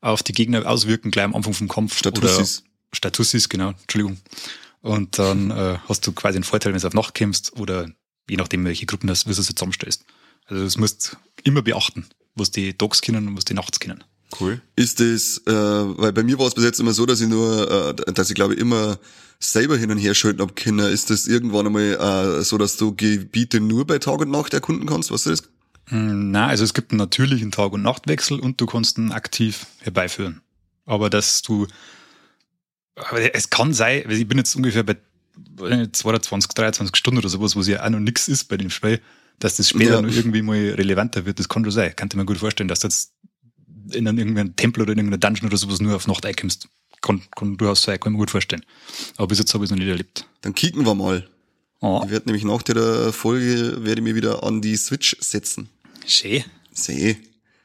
auf die Gegner auswirken, gleich am Anfang vom Kampf. Statussis. Statussis, genau, Entschuldigung. Und dann äh, hast du quasi einen Vorteil, wenn du auf Nacht kämpfst oder je nachdem, welche Gruppen das, wie du sie zusammenstößt. Also das musst immer beachten, was die Dogs kennen und was die nachts kennen. Cool. Ist das, äh, weil bei mir war es bis jetzt immer so, dass ich nur, äh, dass ich glaube immer selber hin und her schalten ab können. Ist das irgendwann einmal äh, so, dass du Gebiete nur bei Tag und Nacht erkunden kannst? Was ist das? Hm, na, also es gibt einen natürlichen Tag- und Nachtwechsel und du kannst ihn aktiv herbeiführen. Aber dass du, aber es kann sein, ich bin jetzt ungefähr bei 22, 23 Stunden oder sowas, wo es ja auch noch nichts ist bei dem Spiel, dass das später ja. noch irgendwie mal relevanter wird, das kann schon sein. Kann ich mir gut vorstellen, dass du jetzt in einen, irgendeinen Tempel oder in irgendeinen Dungeon oder sowas nur auf Nacht einkommst. Kann, kann durchaus sein, kann ich mir gut vorstellen. Aber bis jetzt habe ich es noch nicht erlebt. Dann kicken wir mal. Oh. Ich werde nämlich nach der Folge werde ich mich wieder an die Switch setzen. Schön. Sie.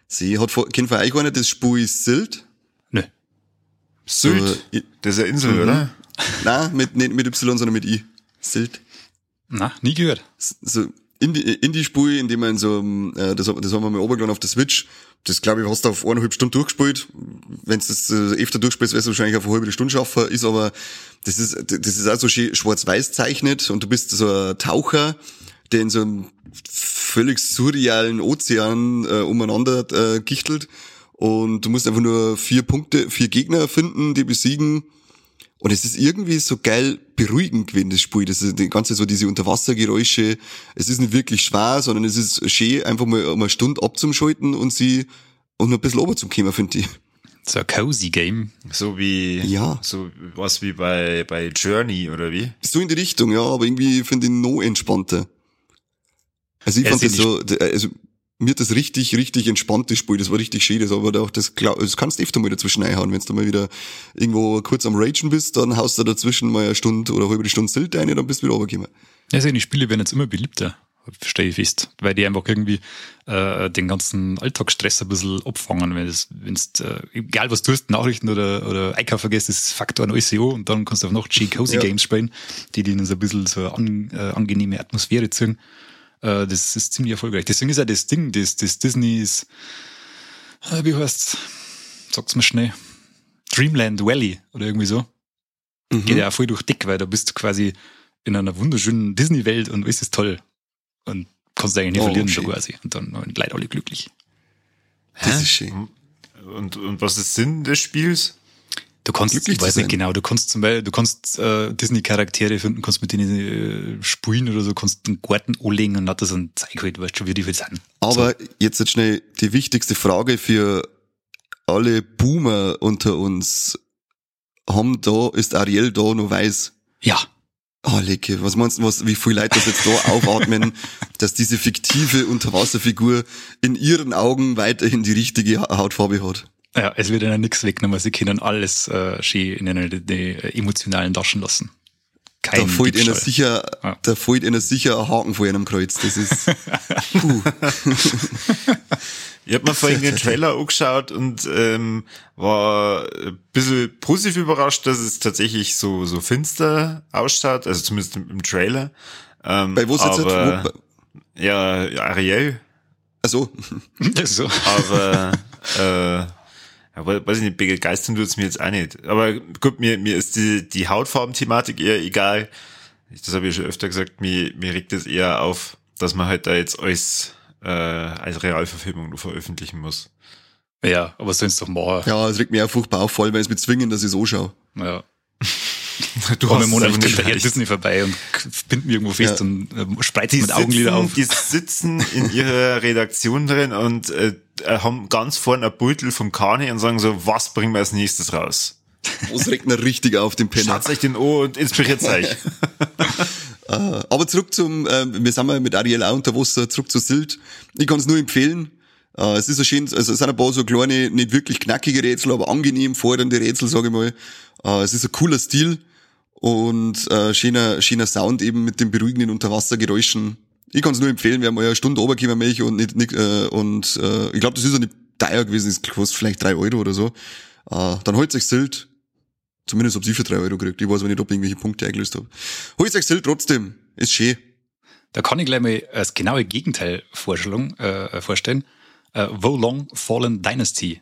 Sie hat vor, kennt von euch einer das Spiel Sylt? Sylt? So, das ist eine Insel, mhm. oder? Nein, mit, nicht mit Y, sondern mit I. Sylt. Na, nie gehört. So, Indie-Spiel, in dem man so, äh, das, das haben wir mal obergeladen auf der Switch. Das glaube ich, hast du auf eineinhalb Stunden durchgespielt. Wenn du das äh, öfter durchspielst, wirst du wahrscheinlich auf eine halbe Stunde schaffen. Ist aber, das ist, das ist auch so schwarz-weiß zeichnet und du bist so ein Taucher, der in so einem völlig surrealen Ozean äh, umeinander äh, gichtelt. Und du musst einfach nur vier Punkte, vier Gegner finden, die besiegen. Und es ist irgendwie so geil beruhigend gewesen, das Spiel. Das ist die ganze so diese Unterwassergeräusche. Es ist nicht wirklich schwer, sondern es ist schön, einfach mal, mal eine Stunde abzuschalten und sie und noch ein bisschen ober zum Thema, finde ich. So ein cozy Game. So wie, Ja. so was wie bei, bei Journey oder wie? So in die Richtung, ja, aber irgendwie finde ich noch entspannter. Also ich Ja, fand das so, also mir hat das richtig, richtig entspanntes Spiel, das war richtig schön, das aber auch das, das kannst du öfter mal dazwischen einhauen, wenn du mal wieder irgendwo kurz am Ragen bist, dann haust du dazwischen mal eine Stunde oder eine halbe Stunde Silt rein, dann bist du wieder runtergekommen. Ja, also die Spiele werden jetzt immer beliebter, stelle ich fest, weil die einfach irgendwie äh, den ganzen Alltagsstress ein bisschen abfangen, wenn es, wenn's, äh, egal was du tust, Nachrichten oder, oder Einkauf vergisst, das Faktor an an und dann kannst du auf noch G-Cozy Ja. Games spielen, die dir so ein bisschen so eine an, äh, angenehme Atmosphäre ziehen. Äh, das ist ziemlich erfolgreich. Deswegen ist ja das Ding, das, das Disneys, äh, wie heißt's? Sag's mir schnell. Dreamland Valley oder irgendwie so Mhm. geht ja auch voll durch dick, weil da bist du quasi in einer wunderschönen Disney-Welt und ist toll. Und kannst du eigentlich nicht Oh, verlieren, schön. so quasi. Und dann sind Leute alle glücklich. Das Hä? ist schön. Und, und was ist Sinn des Spiels? Du kannst, Glücklich ich weiß nicht sein. genau, du kannst zum Beispiel, du kannst äh, Disney-Charaktere finden, kannst mit denen äh, spielen oder so, kannst einen Garten anlegen und hat das ein Zeug halt, weißt du, wie die halt sind. Aber jetzt jetzt schnell die wichtigste Frage für alle Boomer unter uns. Haben da, ist Ariel da noch weiß? Ja, Oh, Lecke, was meinst du, was, wie viele Leute das jetzt da aufatmen, dass diese fiktive Unterwasserfigur in ihren Augen weiterhin die richtige Ha- Hautfarbe hat? Ja, es wird ihnen nichts weggenommen, sie können alles äh, schön in ihnen die, die emotionalen Taschen lassen. Kein Da fällt ihnen sicher, Ja. da fällt ihnen sicher ein Haken vor ihrem Kreuz. Das ist, puh. Ich hab mir vorhin den Trailer angeschaut und ähm, war ein bisschen positiv überrascht, dass es tatsächlich so, so finster ausschaut, also zumindest im, im Trailer. Ähm, Bei wo sitzt aber, jetzt? Wo, Ja, Ariel, also, Das ist so. aber äh, ja, we- weiß ich nicht, begeistern tut's mir jetzt auch nicht. Aber gut, mir, mir ist die, die Hautfarben-Thematik eher egal. Das habe ich schon öfter gesagt, mir, mir regt es eher auf, dass man halt da jetzt alles äh, als Realverfilmung nur veröffentlichen muss. Ja, aber sonst doch machen. ja, es regt mich auch furchtbar auf, vor allem, weil es mich zwingen, dass ich es anschaue. Ja. Du hast im Monat nicht der. Disney vorbei und bindet mich irgendwo fest Ja. und äh, spreizt die mit Augenlider sitzen, auf. die sitzen in ihrer Redaktion drin und äh, haben ganz vorne ein Beutel vom Kani und sagen so, was bringen wir als nächstes raus? Es regt mir richtig auf den Penner. Schaut euch den an und inspiriert euch. Äh, aber zurück zum, äh, wir sind mal mit Ariel auch unter Wasser, zurück zu Silt. Ich kann es nur empfehlen. Äh, es ist ein schön, also es sind ein paar so kleine, nicht wirklich knackige Rätsel, aber angenehm fordernde Rätsel, sage ich mal. Äh, es ist ein cooler Stil und äh, schöner, schöner Sound eben mit den beruhigenden Unterwassergeräuschen. Ich kann es nur empfehlen, wir haben mal eine Stunde runtergekommen Milch und nicht, nicht äh, und äh, ich glaube, das ist ja nicht teuer gewesen, es kostet vielleicht drei Euro oder so. Äh, dann holt euch Silt. Zumindest ob sie für drei Euro kriegt. Ich weiß aber nicht, ob ich irgendwelche Punkte eingelöst habe. Holt euch Silt trotzdem. Ist schön. Da kann ich gleich mal das genaue Gegenteil Vorstellung, äh, vorstellen. Äh, Wo Long Fallen Dynasty.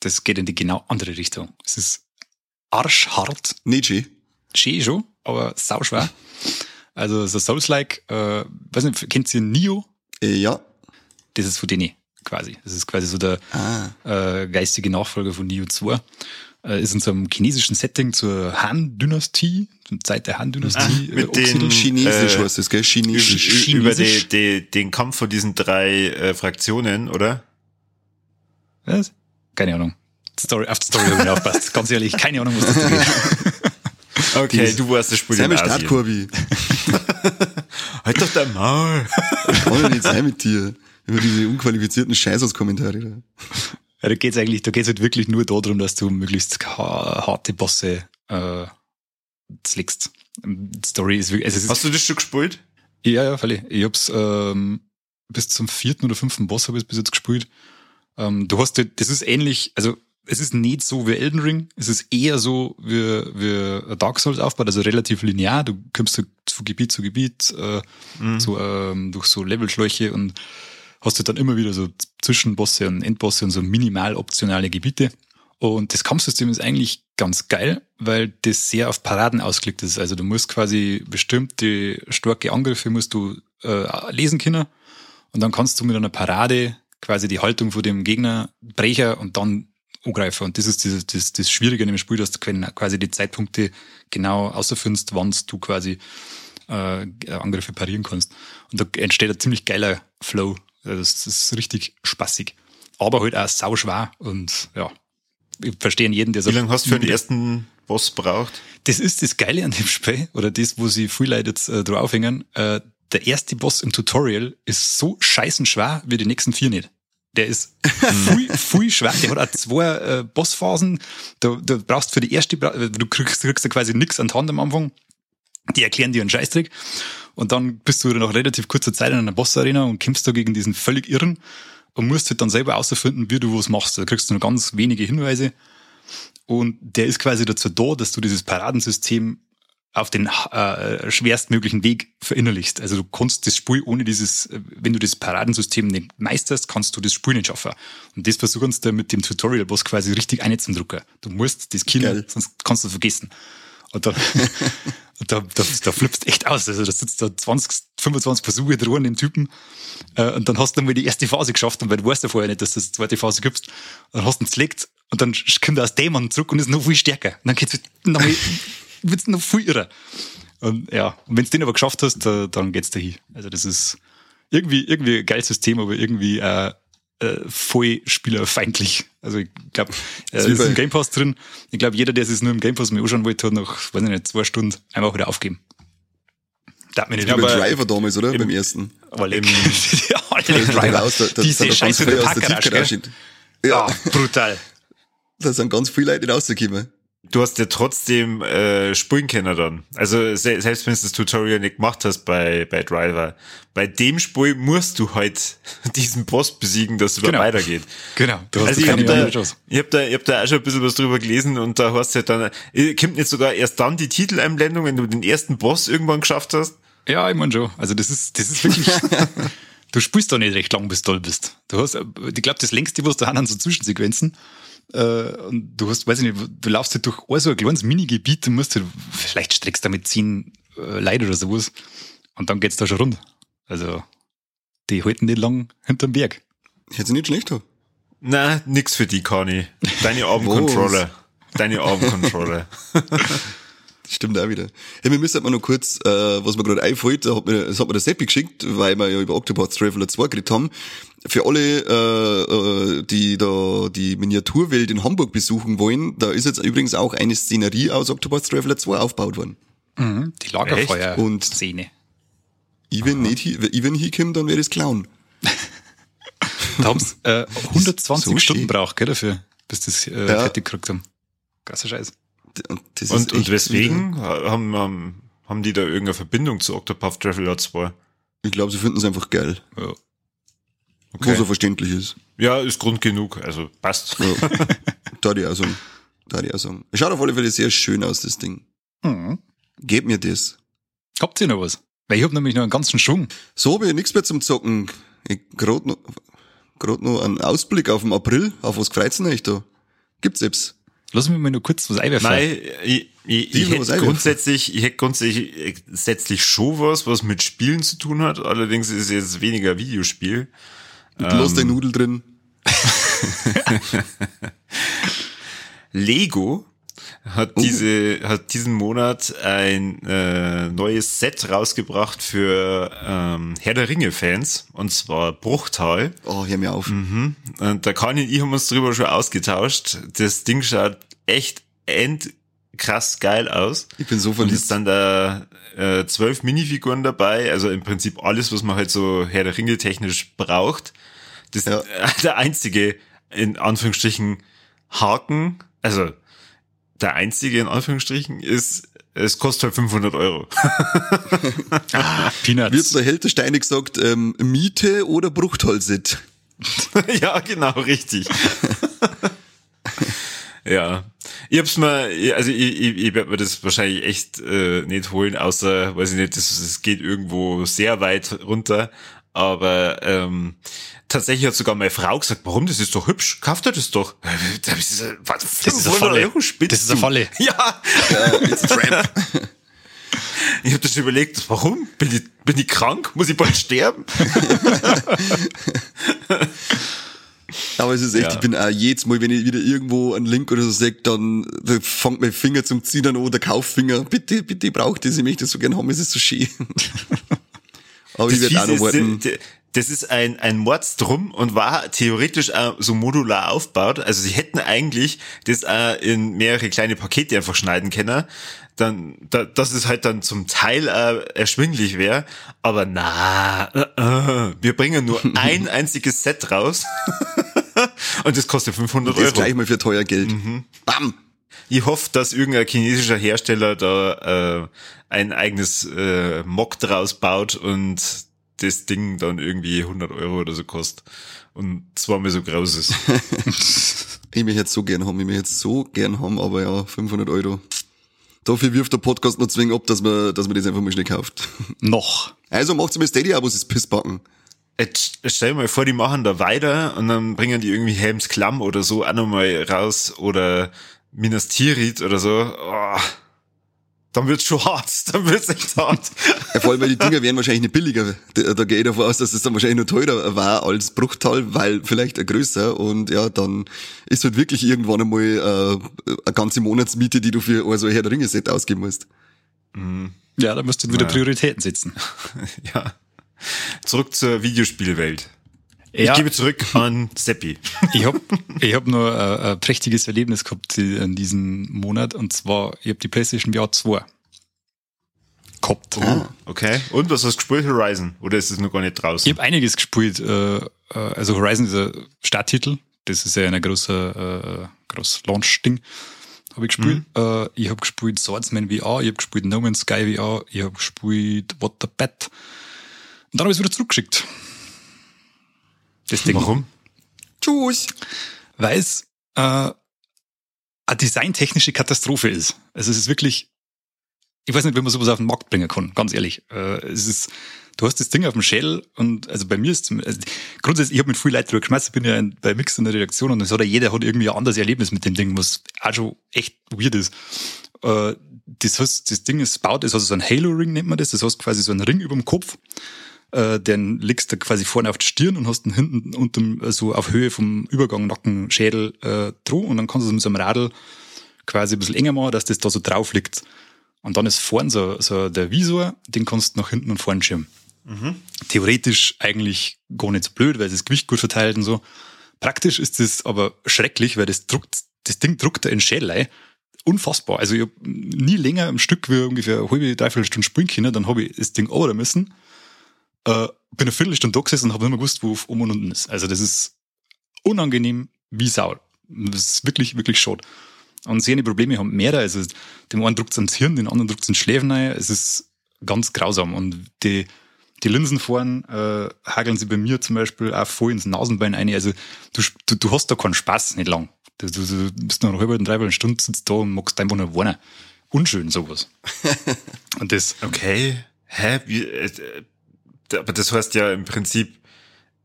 Das geht in die genau andere Richtung. Es ist arschhart, Nicht schön. schön schon, aber sauschwer. Also so Souls-like, äh, weiß nicht, kennt ihr Nio? Äh, ja. Das ist von denen quasi. Das ist quasi so der Ah. äh, geistige Nachfolger von Neo 2. Äh, ist in so einem chinesischen Setting zur Han-Dynastie, zur Zeit der Han-Dynastie. Ah, mit äh, den-. Chinesisch Äh, heißt das, gell? Chinesisch. Ü- über die, Chinesisch? die, den Kampf von diesen drei äh, Fraktionen, oder? Was? Keine Ahnung. Story, auf die Story habe ich aufpasst. Ganz ehrlich, keine Ahnung, was das da geht. Okay, du warst das Spiel Sei in Asien. Halt doch dein Maul. Kann ja nicht sein mit dir. Über diese unqualifizierten Scheißauskommentare. da. Ja, da geht's eigentlich, da geht's halt wirklich nur darum, dass du möglichst ha- harte Bosse äh, zlickst. Die Story ist wirklich, also es ist, Hast du das schon gespielt? Ja, ja, völlig. Ich hab's ähm, bis zum vierten oder fünften Boss habe ich bis jetzt gespielt. Ähm, du hast, halt- das ist ähnlich, also es ist nicht so wie Elden Ring, es ist eher so wie, wie Dark Souls aufbaut, also relativ linear. Du kommst halt von Gebiet zu Gebiet, äh, so ähm, durch so Levelschläuche und hast du dann immer wieder so Zwischenbosse und Endbosse und so minimal optionale Gebiete. Und das Kampfsystem ist eigentlich ganz geil, weil das sehr auf Paraden ausgelegt ist. Also du musst quasi bestimmte starke Angriffe musst du äh, lesen können und dann kannst du mit einer Parade quasi die Haltung von dem Gegner brechen und dann angreifen. Und das ist das, das, das Schwierige in dem Spiel, dass du quasi die Zeitpunkte genau außerfindest, wann du quasi äh, Angriffe parieren kannst. Und da entsteht ein ziemlich geiler Flow. Das ist richtig spaßig. aber halt auch sau schwer und ja, ich verstehe jeden, der sagt. Wie lange hast du für den ersten Boss braucht? Das ist das Geile an dem Spiel, oder das, wo sie viel Leute jetzt äh, drauf hängen. Äh, der erste Boss im Tutorial ist so scheißen schwer wie die nächsten vier nicht. Der ist viel, viel schwer. Der hat auch zwei äh, Bossphasen. Du, du brauchst für die erste, du kriegst, kriegst ja quasi nix an die Hand am Anfang. Die erklären dir einen Scheißtrick. Und dann bist du nach relativ kurzer Zeit in einer Bossarena und kämpfst da gegen diesen völlig Irren und musst halt dann selber herausfinden, wie du was machst. Da kriegst du nur ganz wenige Hinweise. Und der ist quasi dazu da, dass du dieses Paradensystem auf den äh, schwerstmöglichen Weg verinnerlichst. Also du kannst das Spiel ohne dieses, wenn du das Paradensystem nicht meisterst, kannst du das Spiel nicht schaffen. Und das versuchen sie mit dem Tutorial-Boss quasi richtig einzudrucken. Du musst das killen, sonst kannst du vergessen. Und dann, und da, da, da flippst echt aus. Also da sitzt da 20, 25 Versuche dran dem Typen äh, und dann hast du mal die erste Phase geschafft und weil du weißt ja vorher nicht, dass du die zweite Phase gibst. Und dann hast du ihn zerlegt und dann kommt er aus Dämon zurück und ist noch viel stärker. Und dann geht's noch mal, wird's noch viel irrer. Und ja, und wenn du den aber geschafft hast, dann geht's dahin. Also das ist irgendwie, irgendwie ein geiles System, aber irgendwie äh, äh, voll spielerfeindlich. Also ich glaube, äh, ist im Game Pass drin. Ich glaube, jeder, der sich nur im Game Pass mal anschauen wollte, hat nach, weiß ich nicht, zwei Stunden einfach wieder aufgeben. Darf mir nicht aber Driver damals, oder? Im, Beim ersten. Aber im, ja, der Driver. Raus, da, da, Diese scheiße Packgarage, Ja. Oh, brutal. Da sind ganz viele Leute rausgekommen du hast ja trotzdem äh, Spulen dann. Also se selbst wenn du das Tutorial nicht gemacht hast bei, bei Driver, bei dem Spul musst du halt diesen Boss besiegen, dass es genau. weitergeht. Genau. Du hast also ich habe da, ich hab da, ich hab da auch schon ein bisschen was drüber gelesen und da hast du halt dann, äh, kommt nicht sogar erst dann die Titeleinblendung, wenn du den ersten Boss irgendwann geschafft hast? Ja, ich meine schon. Also das ist, das ist wirklich, du spielst doch nicht recht lang, bis du toll bist. Du hast, ich glaube, das längste, was du haben, so Zwischensequenzen. Äh, und du hast, weiß ich nicht, du laufst halt durch so ein kleines Minigebiet und musst halt, vielleicht streckst du damit zehn äh, Leute oder sowas. Und dann geht's da schon rund. Also, die halten nicht lang hinterm Berg. Hätte nicht schlecht, doch. Na, nix für die, Conny. Deine Armcontroller. Deine Armcontroller. Stimmt auch wieder. Hey, wir müssen mal noch kurz, äh, was mir gerade einfällt, da hat mir, das hat mir der Seppi geschickt, weil wir ja über Octopath Traveler 2 geredet haben. Für alle, äh, äh, die da die Miniaturwelt in Hamburg besuchen wollen, da ist jetzt übrigens auch eine Szenerie aus Octopath Traveler 2 aufgebaut worden. Mhm, die Lagerfeuer-Szene. Und wenn nicht, wenn hinkommt, dann wäre es Clown. da haben sie äh, 120 so Stunden braucht, gell, dafür, bis das äh, ja. fertig gekriegt haben. Krasser Scheiß. Und, und, und weswegen? Haben, haben, haben die da irgendeine Verbindung zu Octopath Traveler 2? Ich glaube, sie finden es einfach geil. Ja. Okay. Wo so verständlich ist. Ja, ist Grund genug, also passt. Ja. da die auch sagen. Da die auch sagen. Schaut auf alle Fälle sehr schön aus, das Ding. Mhm. Gebt mir das. Habt ihr noch was? Weil ich hab nämlich noch einen ganzen Schwung. So habe ich nichts mehr zum Zocken. Ich grad noch, grad noch einen Ausblick auf den April. Auf was freut's denn euch da? Gibt's Apps? Lass mich mal nur kurz was einwerfen. Nein, ich, ich, ich hätte grundsätzlich, ich hätte grundsätzlich schon was, was mit Spielen zu tun hat. Allerdings ist es jetzt weniger Videospiel. Mit ähm, bloß der Nudel drin. Lego hat uh. diese hat diesen Monat ein äh, neues Set rausgebracht für ähm, Herr der Ringe Fans und zwar Bruchtal. Oh, hör mir auf. Mhm. Und da kann ich, ich haben uns drüber schon ausgetauscht. Das Ding schaut echt end krass geil aus. Ich bin so verliebt. Und es sind da äh, zwölf Minifiguren dabei, also im Prinzip alles, was man halt so Herr der Ringe technisch braucht. Das ja. ist der einzige, in Anführungsstrichen, Haken, also der einzige in Anführungsstrichen ist, es kostet halt 500 Euro. ah, Peanuts. Wird der Held der Steine gesagt, ähm, Miete oder Bruchtalsit? ja, genau, richtig. ja. Ich hab's mal, also ich, ich, ich werde mir das wahrscheinlich echt äh, nicht holen, außer, weiß ich nicht, das, das geht irgendwo sehr weit runter. Aber ähm, tatsächlich hat sogar meine Frau gesagt, warum, das ist doch hübsch, kauft er das doch. Das ist, was, das ist eine Falle. Euro das ist eine Falle. Ja, uh, it's a trap. Ich habe das überlegt, warum? Bin ich, bin ich krank? Muss ich bald sterben? Aber es ist echt, ja. ich bin auch jedes Mal, wenn ich wieder irgendwo einen Link oder so sehe, dann, dann fängt mein Finger zum Ziehen an oder Kauffinger. Bitte, bitte, ich brauche das, ich möchte das so gern haben, es ist so schön. Aber das ich werde auch noch warten. das ist ein, ein Mordstrum und war theoretisch auch so modular aufgebaut. Also sie hätten eigentlich das auch in mehrere kleine Pakete einfach schneiden können. Dann, da, dass es halt dann zum Teil auch erschwinglich wäre. Aber na, äh, äh, wir bringen nur ein einziges Set raus. und das kostet 500 Das Euro. gleich mal für teuer Geld. Bam! Ich hoffe, dass irgendein chinesischer Hersteller da äh, ein eigenes äh, Mock draus baut und das Ding dann irgendwie 100 Euro oder so kostet und zweimal so groß ist. Ich möchte jetzt so gern haben, ich möchte jetzt so gern haben, aber ja, 500 Euro. Dafür wirft der Podcast noch zwingend ab, dass man, dass man das einfach mal schnell kauft. Noch. Also macht's mir Stadia-Abos, das Pissbacken. Jetzt stell dir mal vor, die machen da weiter und dann bringen die irgendwie Helms Klamm oder so auch nochmal raus oder Minas Tirith oder so. Oh, dann wird's schon hart, dann wird's echt hart. Ja, vor allem, weil die Dinger wären wahrscheinlich nicht billiger. Da, da gehe ich davon aus, dass es dann wahrscheinlich nur teurer war als Bruchtal, weil vielleicht ein größer und ja, dann ist halt wirklich irgendwann einmal äh, eine ganze Monatsmiete, die du für ein so ein Herr der Ringe-Set ausgeben musst. Ja, da musst du wieder Ja. Prioritäten setzen. ja. Zurück zur Videospielwelt. Ich Ja. gebe zurück an Seppi. Ich hab ich hab nur ein, ein prächtiges Erlebnis gehabt in diesem Monat und zwar, ich hab die PlayStation VR 2 gehabt. Ah. Okay. Und was hast du gespielt? Horizon? Oder ist es noch gar nicht draußen? Ich habe einiges gespielt. Äh, äh, also Horizon ist ein Starttitel. Das ist ja ein großer äh, groß Launch-Ding. Habe ich gespielt. Äh, ich habe gespielt Swordsman VR, ich habe gespielt No Man's Sky VR, ich habe gespielt What the Bat. Und dann habe ich es wieder zurückgeschickt. Das Ding. Warum? Tschüss! Weil es äh, eine designtechnische Katastrophe ist. Also es ist wirklich, ich weiß nicht, wie man sowas auf den Markt bringen kann, ganz ehrlich. Äh, es ist, du hast das Ding auf dem Schädel und also bei mir ist zum, also grundsätzlich, ich habe mit viel Leid drüber geschmeißt, ich bin ja in, bei Mix in der Redaktion und es hat ja jeder hat irgendwie ein anderes Erlebnis mit dem Ding, was auch schon echt weird ist. Äh, das heißt, das Ding ist baut, ist also so ein Halo-Ring nennt man das, das heißt quasi so ein Ring über dem Kopf, äh, den legst du quasi vorne auf die Stirn und hast ihn hinten unterm, äh, so auf Höhe vom Übergang Nacken, Schädel äh, drauf und dann kannst du es mit so einem Radl quasi ein bisschen enger machen, dass das da so drauf liegt. Und dann ist vorne so, so der Visor, den kannst du nach hinten und vorne schirmen. Theoretisch eigentlich gar nicht so blöd, weil es das Gewicht gut verteilt und so. Praktisch ist das aber schrecklich, weil das druckt, das Ding druckt da in den Schädel ein. Unfassbar. Also ich hab nie länger am Stück wie ungefähr eine halbe, dreiviertel Stunde spielen können, dann habe ich das Ding over müssen. Äh, bin eine Viertelstunde da gesessen und habe nicht mehr gewusst, wo auf oben und unten ist. Also das ist unangenehm wie Sau. Das ist wirklich, wirklich schade. Und sehen die Probleme haben mehrere. Also dem einen druckt es ans Hirn, den anderen druckt es ins Schläfen rein. Es ist ganz grausam. Und die, die Linsen vorn äh, hageln sie bei mir zum Beispiel auch voll ins Nasenbein ein. Also du, du, du hast da keinen Spaß, nicht lang. Du, du, du bist noch eine halbe, dreiviertel Stunde sitzt da und magst einfach nur wohnen. Unschön sowas. und das, Okay. Hä? Wie, äh, aber das heißt ja im Prinzip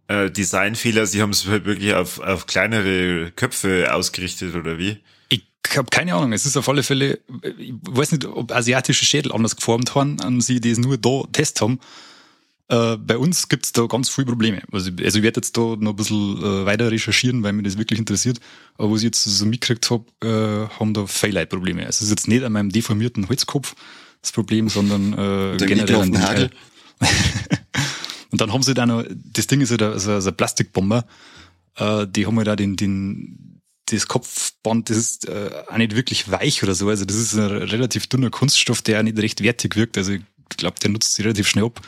äh, Designfehler, sie haben es halt wirklich auf, auf kleinere Köpfe ausgerichtet oder wie? Ich habe keine Ahnung. Es ist auf alle Fälle, ich weiß nicht, ob asiatische Schädel anders geformt haben und sie das nur da test haben. Äh, bei uns gibt's da ganz viele Probleme. Also, also ich werde jetzt da noch ein bisschen äh, weiter recherchieren, weil mich das wirklich interessiert. Aber was ich jetzt so mitgekriegt habe, äh, haben da Fairlight-Probleme. Also es ist jetzt nicht an meinem deformierten Holzkopf das Problem, sondern äh, generell an dem Hagel. Teil. Und dann haben sie da noch, das Ding ist da, so, so eine Plastikbombe, äh, die haben ja da den, den, das Kopfband, das ist äh, auch nicht wirklich weich oder so. Also das ist ein relativ dünner Kunststoff, der auch nicht recht wertig wirkt. Also ich glaube, der nutzt sich relativ schnell ab,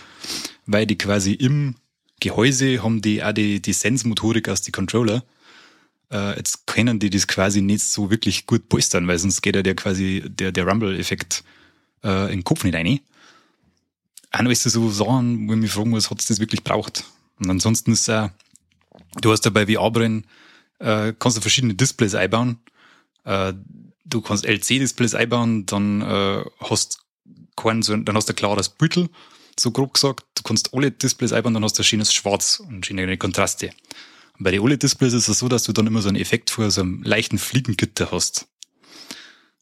weil die quasi im Gehäuse haben die auch die, die Sense-Motorik aus die Controller. Äh, jetzt können die das quasi nicht so wirklich gut polstern, weil sonst geht ja der quasi der, der Rumble-Effekt äh, in den Kopf nicht rein. Auch das so Sachen, wo ich mich fragen muss, hat es das wirklich braucht? Und ansonsten ist äh, du hast ja bei VR-Brillen, äh, kannst du verschiedene Displays einbauen. Äh, du kannst LC-Displays einbauen, dann äh, hast kein, dann hast du ein klares Büttel, so grob gesagt. Du kannst OLED-Displays einbauen, dann hast du ein schönes Schwarz und schöne Kontraste. Und bei den OLED-Displays ist es so, dass du dann immer so einen Effekt vor so einem leichten Fliegengitter hast.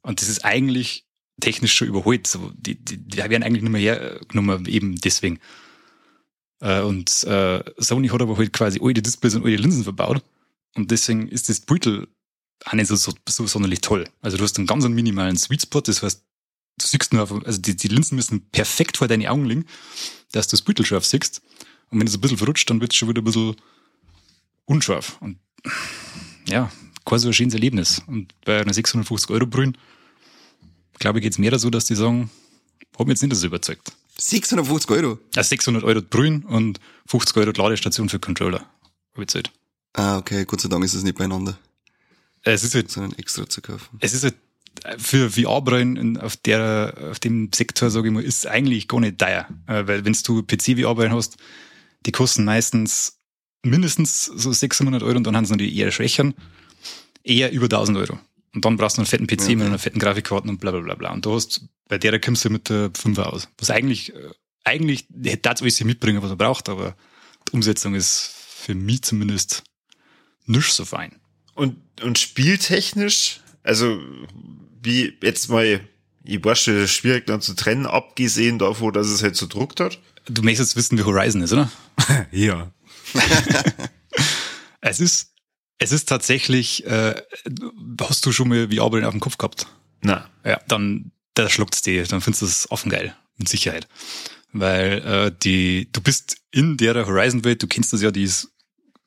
Und das ist eigentlich technisch schon überholt. So, die, die, die werden eigentlich nicht mehr hergenommen, eben deswegen. Äh, und äh, Sony hat aber halt quasi die Displays und die Linsen verbaut. Und deswegen ist das Beutel auch nicht so, so, so sonderlich toll. Also du hast einen ganz minimalen Sweet Spot, das heißt, du siehst nur auf, also die, die Linsen müssen perfekt vor deine Augen liegen, dass du das Beutel scharf siehst. Und wenn es ein bisschen verrutscht, dann wird es schon wieder ein bisschen unscharf. Und ja, kein so ein schönes Erlebnis. Und bei einer 650 Euro Brühen, glaube ich, geht es mehr so, dass die sagen, hab mich jetzt nicht so überzeugt. 650 Euro? Ja, 600 Euro Brühen und 50 Euro Ladestation für Controller. Hab ich gezahlt. Ah, okay, Gott sei Dank ist es nicht beieinander, Es ist halt, sondern extra zu kaufen. es ist halt für VR-Brillen auf der, auf dem Sektor, sage ich mal, ist eigentlich gar nicht teuer. Äh, Weil wenn du PC-VR-Brillen hast, die kosten meistens mindestens so 600 Euro und dann haben sie noch die eher schwächeren, eher über 1000 Euro. Und dann brauchst du einen fetten PC Okay. mit einer fetten Grafikkarten und bla bla bla bla. Und du hast, bei der kommst du mit der 5er aus. Was eigentlich, äh, eigentlich hätte das alles mitbringen, was er braucht, aber die Umsetzung ist für mich zumindest nicht so fein. Und, und spieltechnisch, also wie jetzt mal, ich war schon schwierig dann zu trennen, abgesehen davon, dass es halt so druckt hat. Du möchtest wissen, wie Horizon ist, oder? Ja. Es ist, es ist tatsächlich, äh, hast du schon mal wie Arbeit auf dem Kopf gehabt? Na, Ja, dann, da schluckt's dir, dann findest du es offen geil, mit Sicherheit. Weil äh, die, du bist in der Horizon-Welt, du kennst das ja, die ist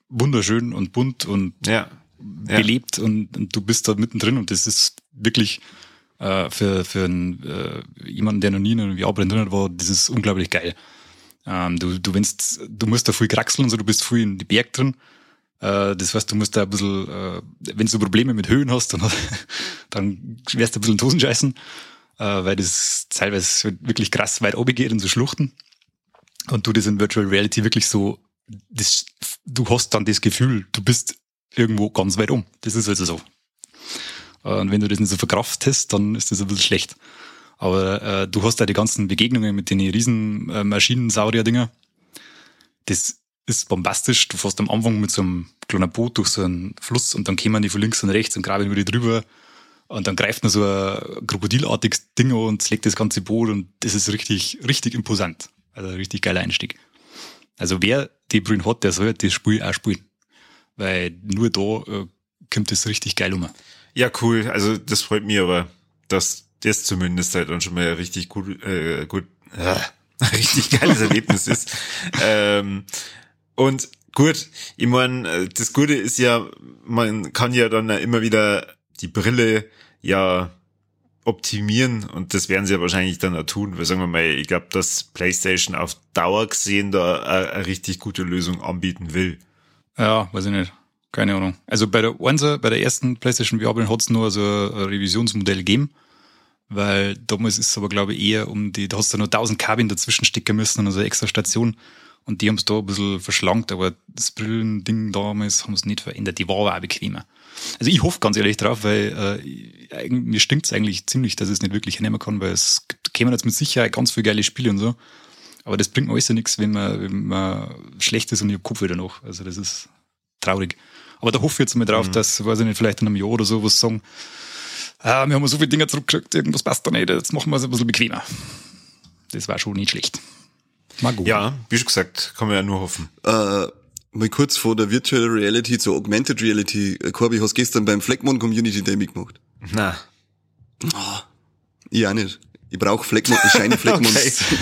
wunderschön und bunt und ja. ja. belebt und, und du bist da mittendrin und das ist wirklich äh, für, für einen, äh, jemanden, der noch nie in einer VR-Brille drin war, das ist unglaublich geil. Ähm, du, du, wennst, du musst da viel kraxeln, so du bist viel in die Berg drin. Äh, das heißt, du musst da ein bisschen, äh, wenn du Probleme mit Höhen hast, dann, dann wirst du ein bisschen Tosen scheißen, äh, weil das teilweise wirklich krass weit oben geht in so Schluchten. Und du das in Virtual Reality wirklich so, das, du hast dann das Gefühl, du bist irgendwo ganz weit um. Das ist also so. Und wenn du das nicht so verkraftest, dann ist das ein bisschen schlecht. Aber äh, du hast da die ganzen Begegnungen mit den riesen äh, Maschinensaurier-Dinger. Das ist bombastisch. Du fährst am Anfang mit so einem kleinen Boot durch so einen Fluss und dann kommen die von links und rechts und graben über die drüber. Und dann greift noch so ein krokodilartiges Ding an und legt das ganze Boot und das ist richtig, richtig imposant. Also ein richtig geiler Einstieg. Also wer die Brühen hat, der soll das Spiel auch spielen. Weil nur da äh, kommt das richtig geil um. Ja, cool. Also das freut mich aber, dass das zumindest halt dann schon mal ein richtig gut, äh, gut, äh, richtig geiles Erlebnis ist. Ähm, und gut, ich meine, das Gute ist ja, man kann ja dann immer wieder die Brille ja optimieren und das werden sie ja wahrscheinlich dann auch tun, weil sagen wir mal, ich glaube, dass PlayStation auf Dauer gesehen da eine, richtig gute Lösung anbieten will. Ja, weiß ich nicht. Keine Ahnung. Also bei der Einser, bei der ersten PlayStation VR hat es nur so ein Revisionsmodell gegeben, weil damals ist es aber glaube ich eher um die, da hast du noch 1000 Kabinen dazwischen stecken müssen und so eine extra Station und die haben es da ein bisschen verschlankt, aber das Brillending damals haben es nicht verändert, die war aber auch bequemer. Also ich hoffe ganz ehrlich drauf, weil äh, mir stinkt es eigentlich ziemlich, dass ich es nicht wirklich hernehmen kann, weil es kämen jetzt mit Sicherheit ganz viele geile Spiele und so. Aber das bringt mir alles ja nichts, wenn man, wenn man schlecht ist und ich hab Kopf wieder noch. Also das ist traurig. Aber da hoffe ich jetzt mal drauf, dass, weiß ich nicht, vielleicht in einem Jahr oder so was sagen, ah, wir haben so viele Dinge zurückgeschickt, irgendwas passt da nicht, jetzt machen wir es ein bisschen bequemer. Das war schon nicht schlecht. Mal gut. Ja, wie schon gesagt, kann man ja nur hoffen. Äh, mal kurz vor der Virtual Reality zur Augmented Reality. Äh, Corby, hast gestern beim Fleckmon Community Day mitgemacht? Na, Ich auch nicht. Ich brauche Fleckmon, shiny Fleckmons. Okay.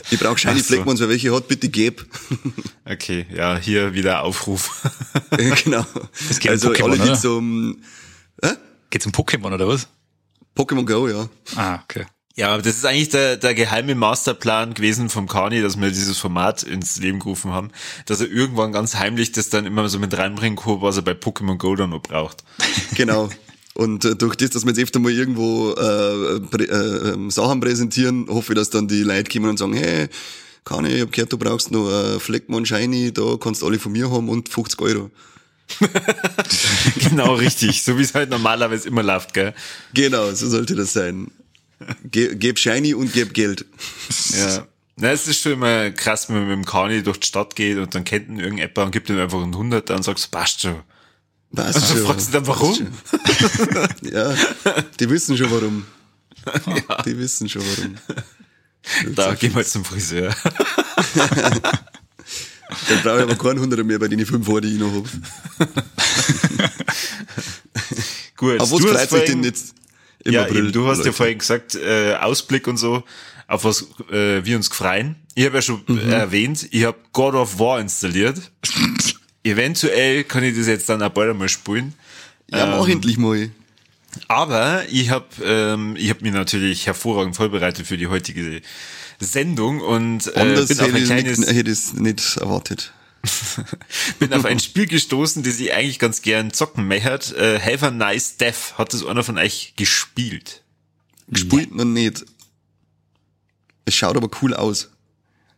Ich brauche shiny so. Fleckmons, wer welche hat, bitte geb. okay, ja, hier wieder Aufruf. genau. Es geht um also Pokémon, alle, oder? die zum Geht's um Pokémon oder was? Pokémon Go, ja. Ah, okay. Ja, aber das ist eigentlich der, der geheime Masterplan gewesen vom Kani, dass wir dieses Format ins Leben gerufen haben, dass er irgendwann ganz heimlich das dann immer so mit reinbringen kann, was er bei Pokémon Go dann noch braucht. Genau. Und äh, durch das, dass wir jetzt öfter mal irgendwo äh, prä, äh, ähm, Sachen präsentieren, hoffe ich, dass dann die Leute kommen und sagen, hey, Kani, ich hab gehört, du brauchst noch äh, Fleckmon Shiny, da kannst du alle von mir haben und 50 Euro. genau richtig, so wie es halt normalerweise immer läuft, gell? Genau, so sollte das sein. Ge geb Shiny und geb Geld. Ja. Na, es ist schon immer krass, wenn man mit dem Kani durch die Stadt geht und dann kennt ihn irgendjemand und gibt ihm einfach einen Hunderter und sagst, passt schon. Was Und du fragst dich dann, warum? Ja, die wissen schon warum. Die wissen schon warum. Da geh mal zum Friseur. Dann brauche ich aber keinen Hunderter mehr bei den fünf Haaren, die ich noch hab. Gut, Auf was du freut sich vorhin- denn jetzt im ja, April? eben, du hast ja Leute? vorhin gesagt, äh, Ausblick und so. auf was äh, wir uns freuen. Ich habe ja schon Mhm. erwähnt, ich habe God of War installiert. Eventuell kann ich das jetzt dann auch bald einmal spielen. Ja, mach endlich mal. Aber ich habe ähm, ich hab mich natürlich hervorragend vorbereitet für die heutige Sendung und äh, Anders bin, auf ein ich kleines, nicht, hätte ich es nicht erwartet. bin auf ein Spiel gestoßen, das ich eigentlich ganz gern zocken möchte. Äh, Have a Nice Death. Hat das einer von euch gespielt? Gespielt noch nicht. Es schaut aber cool aus.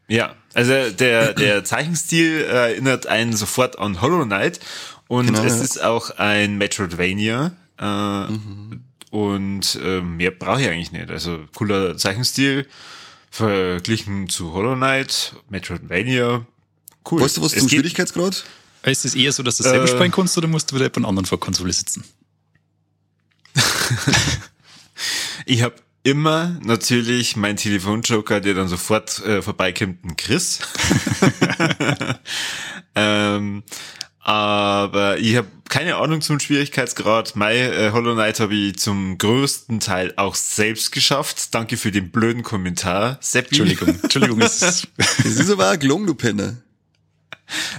Ja, also der, der Zeichenstil erinnert einen sofort an Hollow Knight und Genau, es ja. ist auch ein Metroidvania. Äh, Und äh, mehr brauche ich eigentlich nicht. Also cooler Zeichenstil verglichen zu Hollow Knight, Metroidvania. Cool. Weißt du, was Es zum geht- Schwierigkeitsgrad? Ist es eher so, dass du selber Äh. spielen kannst oder musst du wieder bei einem anderen vor Konsole sitzen? Ich habe immer natürlich mein Telefonjoker, der dann sofort äh, vorbeikommt, ein Chris. ähm, aber ich habe keine Ahnung zum Schwierigkeitsgrad. Mein äh, Hollow Knight habe ich zum größten Teil auch selbst geschafft. Danke für den blöden Kommentar, Seppi. Entschuldigung, Entschuldigung, Das ist aber auch gelungen, du Penner.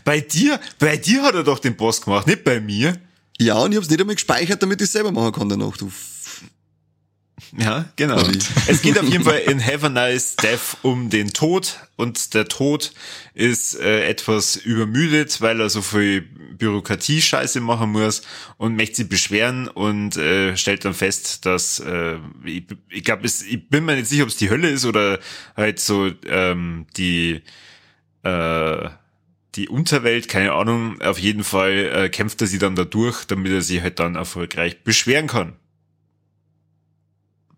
Bei dir, bei dir hat er doch den Boss gemacht, nicht bei mir. Ja, und ich hab's nicht einmal gespeichert, damit ich selber machen kann danach. Du. Ja, genau. Es geht auf jeden Fall in Have a Nice Death um den Tod und der Tod ist äh, etwas übermüdet, weil er so viel Bürokratie-Scheiße machen muss und möchte sich beschweren und äh, stellt dann fest, dass äh, ich, ich glaube, ich bin mir nicht sicher, ob es die Hölle ist oder halt so ähm, die äh, die Unterwelt, keine Ahnung. Auf jeden Fall äh, kämpft er sie dann da durch, damit er sich halt dann erfolgreich beschweren kann.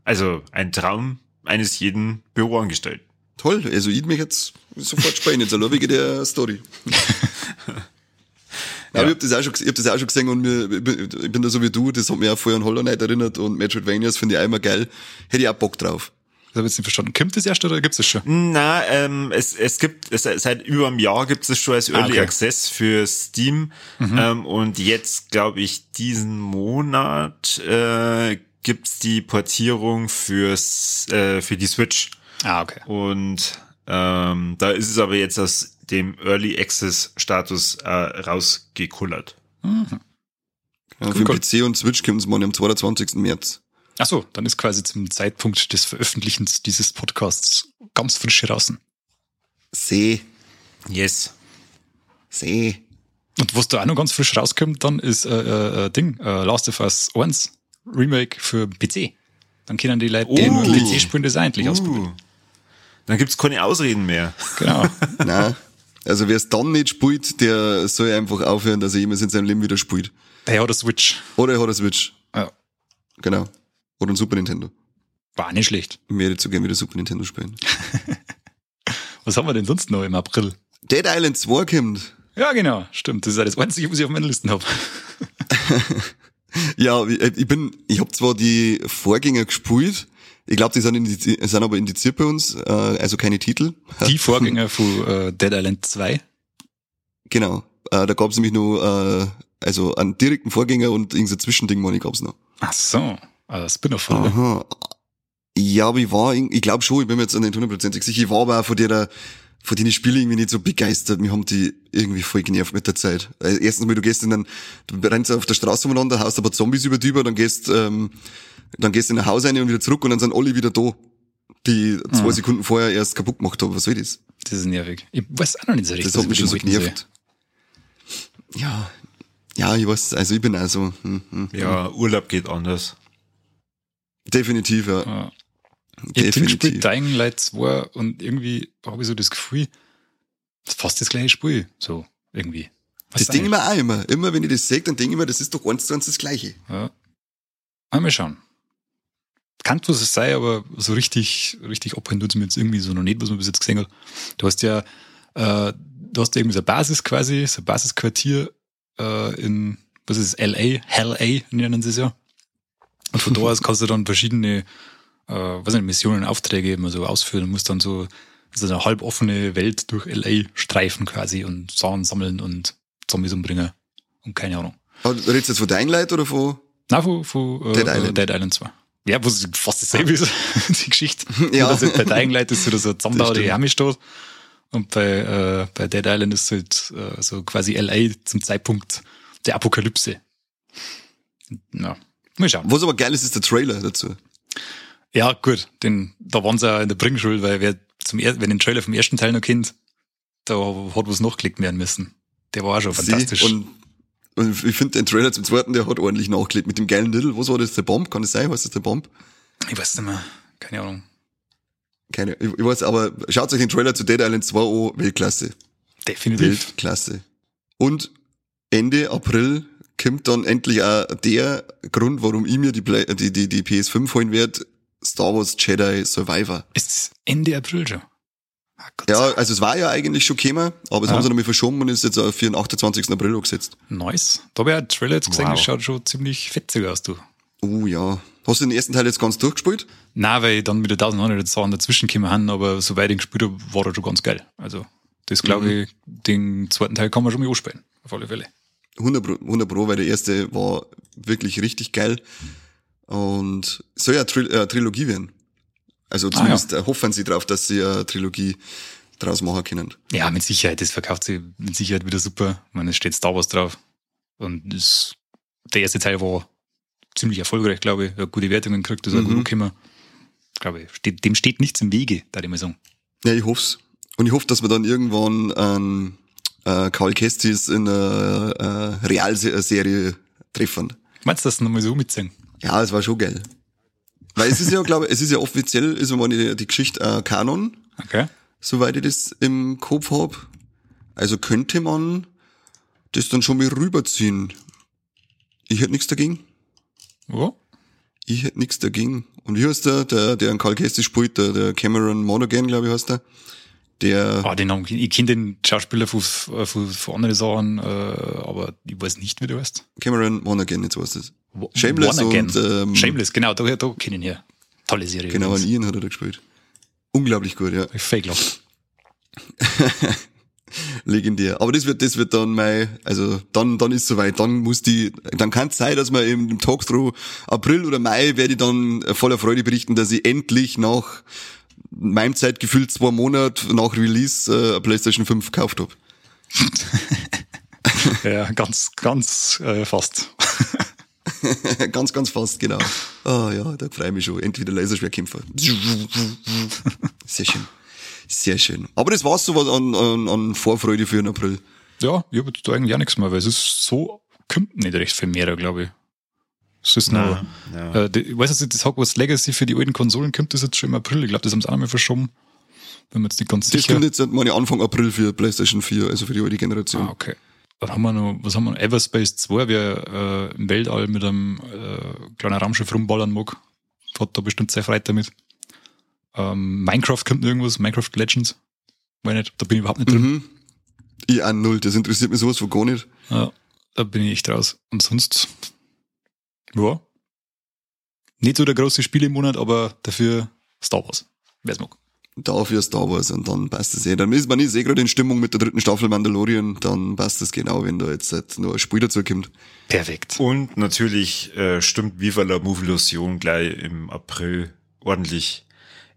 Also ein Traum eines jeden Büroangestellten. Toll, also ich mich jetzt sofort spielen, jetzt allein wegen der Story. Ja. Aber ich hab das auch schon, ich hab das auch schon gesehen und mir, ich bin- ich bin da so wie du, das hat mich auch vorher an Hollow Knight erinnert und Metroidvanias finde ich auch immer geil. Hätte ich auch Bock drauf. Ich habe jetzt nicht verstanden. Kommt das erst oder gibt's es schon? Na, ähm, es, es gibt, es, seit über einem Jahr gibt es schon als Early okay. Access für Steam. Ähm, und jetzt, glaube ich, diesen Monat äh, gibt's die Portierung fürs, äh, für die Switch. Ah, okay. Und ähm, da ist es aber jetzt aus dem Early Access Status äh, rausgekullert. Ja, für den cool. PC und Switch kommt es morgen am 22. März. Ach so, dann ist quasi zum Zeitpunkt des Veröffentlichens dieses Podcasts ganz frisch draußen. Seh, Yes. seh. Und was da auch noch ganz frisch rauskommt, dann ist äh, äh, äh, Ding, äh, Last of Us 1 Remake für PC. Dann können die Leute, die nur Uh. PC spielen, das auch endlich ausprobieren. Uh, dann gibt's keine Ausreden mehr. Genau. Nein. Also wer es dann nicht spielt, der soll einfach aufhören, dass er jemals in seinem Leben wieder spielt. Der hat eine Switch. Oder er hat eine Switch. Ja, Genau. Oder ein Super Nintendo. war nicht schlecht. Ich werde zu gerne wieder Super Nintendo spielen. Was haben wir denn sonst noch im April? Dead Island 2 kommt. Ja, genau, stimmt. Das ist ja das Einzige, was ich auf meiner Liste habe. Ja, ich ich bin, ich habe zwar die Vorgänger gespielt, ich glaube, die sind, indizi sind aber indiziert bei uns, äh, also keine Titel. Die Vorgänger von äh, Dead Island 2. Genau. Äh, da gab es nämlich noch, äh, also einen direkten Vorgänger und irgendein Zwischending, meine ich, gab's noch. Ach so, äh, Spin-off-Folge. Aha. Ja, aber ich war, ich glaube schon, ich bin mir jetzt nicht hundertprozentig sicher, ich war aber auch von der, von denen Spiele irgendwie nicht so begeistert. Mir haben die irgendwie voll genervt mit der Zeit. Also erstens mal, du gehst in dann, du rennst auf der Straße umeinander, haust aber Zombies über die über, dann gehst, ähm, dann gehst du in ein Haus rein und wieder zurück und dann sind alle wieder da, die zwei Ah. Sekunden vorher erst kaputt gemacht haben. Was soll das? Das ist nervig. Ich weiß auch noch nicht so richtig. Das was hat mich ich schon so genervt. Ja. Ja, ich weiß, also ich bin also, hm, hm, Ja, Urlaub geht anders. Definitiv, ja. Ja. Ich hab Ding definitiv. gespielt, Dying Light 2 und irgendwie habe ich so das Gefühl, das ist fast das gleiche Spiel. So, irgendwie. Das Weiß Ding immer auch immer. Immer wenn ich das sehe, dann denke ich mir, das ist doch eins zu eins das Gleiche. Ja. Mal schauen. Kann was es sei, aber so richtig, richtig abhängen tut's mir jetzt irgendwie so noch nicht, was man bis jetzt gesehen hat. Du hast ja, äh, du hast ja irgendwie so eine Basis quasi, so ein Basisquartier äh, in, was ist es, LA, Hell A nennen sie es ja. Und von da aus kannst du dann verschiedene, äh, was nicht, Missionen, Aufträge eben so ausführen und musst dann so, so eine halboffene Welt durch LA streifen quasi und Sachen sammeln und Zombies umbringen und keine Ahnung. Aber du redest jetzt von Dying Light oder von Na, von, von äh, Dead Island. Dead Island 2. Ja, was fast dasselbe ist, die Geschichte. Ja. Halt bei Dying Light ist es so zusammenbauer, die stimmt. Army steht. Und bei, äh, bei Dead Island ist es halt äh, so quasi LA zum Zeitpunkt der Apokalypse. Ja, mal schauen. Was aber geil ist, ist der Trailer dazu. Ja, gut, den, da waren sie ja in der Bringschule, weil wer zum er wenn den Trailer vom ersten Teil noch kennt, da hat was nachgelegt werden müssen. Der war auch schon fantastisch. Sie, und, und ich finde den Trailer zum zweiten, der hat ordentlich nachgelegt mit dem geilen Little. Was war das? Der Bomb? Kann das sein? Was ist der Bomb? ich weiß nicht mehr, keine Ahnung. Keine, ich, ich weiß, aber schaut euch den Trailer zu Dead Island 2 an, Weltklasse. Definitiv. Weltklasse. Und Ende April kommt dann endlich auch der Grund, warum ich mir die, Play, die, die, die PS5 holen werde, Star Wars Jedi Survivor. Ist Ende April schon? Ah, Gott Ja, also es war ja eigentlich schon gekommen, aber es Ja. haben sie nochmal verschoben und ist jetzt auf den 28. April angesetzt. Nice. Da habe ich einen Trailer jetzt gesehen, Wow. das schaut schon ziemlich fetzig aus, du. Oh ja. Hast du den ersten Teil jetzt ganz durchgespielt? Nein, weil ich dann wieder 1900 Sachen dazwischen gekommen haben, aber soweit ich ihn gespielt habe, war er schon ganz geil. Also, das glaube Mhm. ich, den zweiten Teil kann man schon mal anspielen. Auf alle Fälle. 100 Pro, 100 Pro, weil der erste war wirklich richtig geil. Und soll ja Tril äh, Trilogie werden. Also zumindest äh, hoffen sie drauf, dass sie eine Trilogie draus machen können. Ja, mit Sicherheit, das verkauft sich mit Sicherheit wieder super. Ich meine, es steht Star Wars drauf. Und das, der erste Teil war ziemlich erfolgreich, glaube ich. Hat gute Wertungen gekriegt, das ist auch Mhm. gut gekommen. Glaube ich, steht, dem steht nichts im Wege, da ich mal sagen. Ja, ich hoff's. Und ich hoffe, dass wir dann irgendwann einen äh, Karl Kestis in einer äh, Realserie treffen. Meinst du das nochmal so mitziehen? Ja, es war schon geil. Weil es ist ja, glaube ich, es ist ja offiziell, ist immer die, die Geschichte äh, Kanon, Okay. soweit ich das im Kopf hab. Also könnte man das dann schon mal rüberziehen. Ich hätte nichts dagegen. Ja. Ich hätte nichts dagegen. Und wie heißt der, der, der Karl Kestis spielt, der, der Cameron Monaghan, glaube ich, heißt der. Der, Ah, den kenn- ich kenne den Schauspieler von, von, von anderen Sachen, äh, aber ich weiß nicht, wie du heißt. Cameron Monaghan, jetzt weißt du das. Wo- Shameless Wanna und, ähm, Shameless, genau, da, da kenne ich ihn her. Tolle Serie. Genau, an. Ian hat er da gespielt. Unglaublich gut, ja. Ich fake. Legendär. Aber das wird, das wird dann mein, also dann, dann ist soweit. Dann muss die, dann kann es sein, dass man im, im Talkthrough April oder Mai werde ich dann voller Freude berichten, dass ich endlich nach meinem Zeitgefühl zwei Monate nach Release äh, eine PlayStation 5 gekauft habe. Ja, ganz, ganz äh, fast. ganz, ganz fast, genau. Ah ja, da freue ich mich schon. Entweder Laserschwerkämpfer. Sehr schön. Sehr schön. Aber das war's so was an, an, an Vorfreude für den April. Ja, ich habe da eigentlich auch nichts mehr, weil es ist so, kommt nicht recht viel mehr, glaube ich. Es ist noch, ja. äh, die, ich weiß jetzt nicht, das Hogwarts Legacy für die alten Konsolen kommt das jetzt schon im April. Ich glaube, das haben sie auch noch mal verschoben. Bin mir jetzt nicht ganz Das sicher. kommt jetzt meine Anfang April für PlayStation 4, also für die alte Generation. Ah, okay. Dann haben wir noch, was haben wir noch? Everspace 2, wer äh, im Weltall mit einem äh, kleinen Raumschiff rumballern mag, hat da bestimmt sehr Freude damit. Ähm, Minecraft kommt noch irgendwas, Minecraft Legends. Weiß nicht, da bin ich überhaupt nicht drin. Mhm. Ich auch null, das interessiert mich sowas von gar nicht. Ja, da bin ich echt raus. Und sonst, ja, nicht so der große Spiel im Monat, aber dafür Star Wars. Wer's mag. Dafür Star Wars und dann passt es eh. Dann ist man ist eh gerade in Stimmung mit der dritten Staffel Mandalorian, dann passt es genau, wenn da jetzt halt nur ein Spiel dazu kommt. Perfekt. Und natürlich äh, stimmt Viva la Movolution gleich im April ordentlich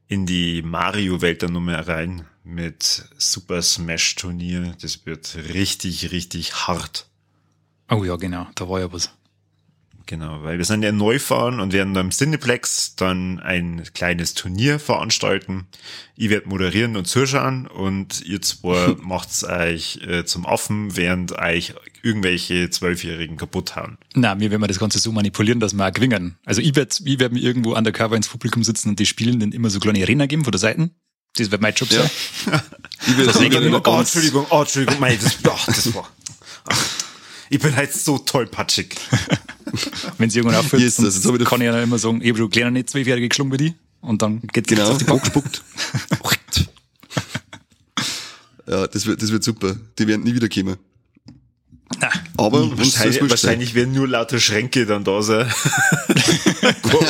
in die Mario-Welt der Nummer rein mit Super Smash Turnier. Das wird richtig, richtig hart. Oh ja, genau, da war ja was. Genau, weil wir sind ja neu fahren und werden dann im Cineplex dann ein kleines Turnier veranstalten. Ich werde moderieren und zuschauen und ihr zwei macht's euch äh, zum Affen, während euch irgendwelche Zwölfjährigen kaputt hauen. Na, mir werden wir das Ganze so manipulieren, dass wir auch gewinnen. Also ich werde ich werd mir irgendwo undercover ins Publikum sitzen und die spielen dann immer so kleine Renner geben von der Seite. Das wird mein Job Ja. sein. Ich will Das ich immer Oh, Entschuldigung, oh, Entschuldigung, mei, das, ach, das war. Ach, ich bin halt so tollpatschig. Wenn sie irgendwann aufhört, Yes, also so kann ich ja immer sagen, ich habe schon kleiner nicht zwölfjährige geschlungen wie die. Und dann geht's genau, auf die Box. gespuckt. ja, das wird, das wird super. Die werden nie wieder kommen. Na, Aber Wahrscheinlich, wahrscheinlich werden nur lauter Schränke dann da sein.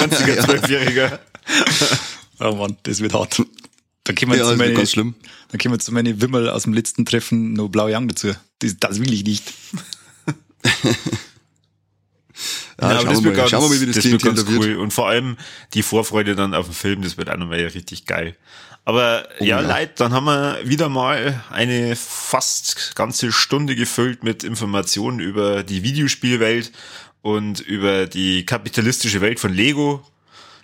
Einziger Zwölfjähriger. Oh Mann, das wird hart. Dann kommen wir Ja, zu das meine, ganz schlimm. dann kommen wir zu meine Wimmel aus dem letzten Treffen noch Blau Young dazu. Das, das will ich nicht. Ja, Ja, aber schauen, das wir wird mal, ganz, schauen wir mal, wie das, das wird ganz wird. cool. Und vor allem die Vorfreude dann auf den Film, das wird auch nochmal richtig geil. Aber ja, ja. Leute, dann haben wir wieder mal eine fast ganze Stunde gefüllt mit Informationen über die Videospielwelt und über die kapitalistische Welt von Lego.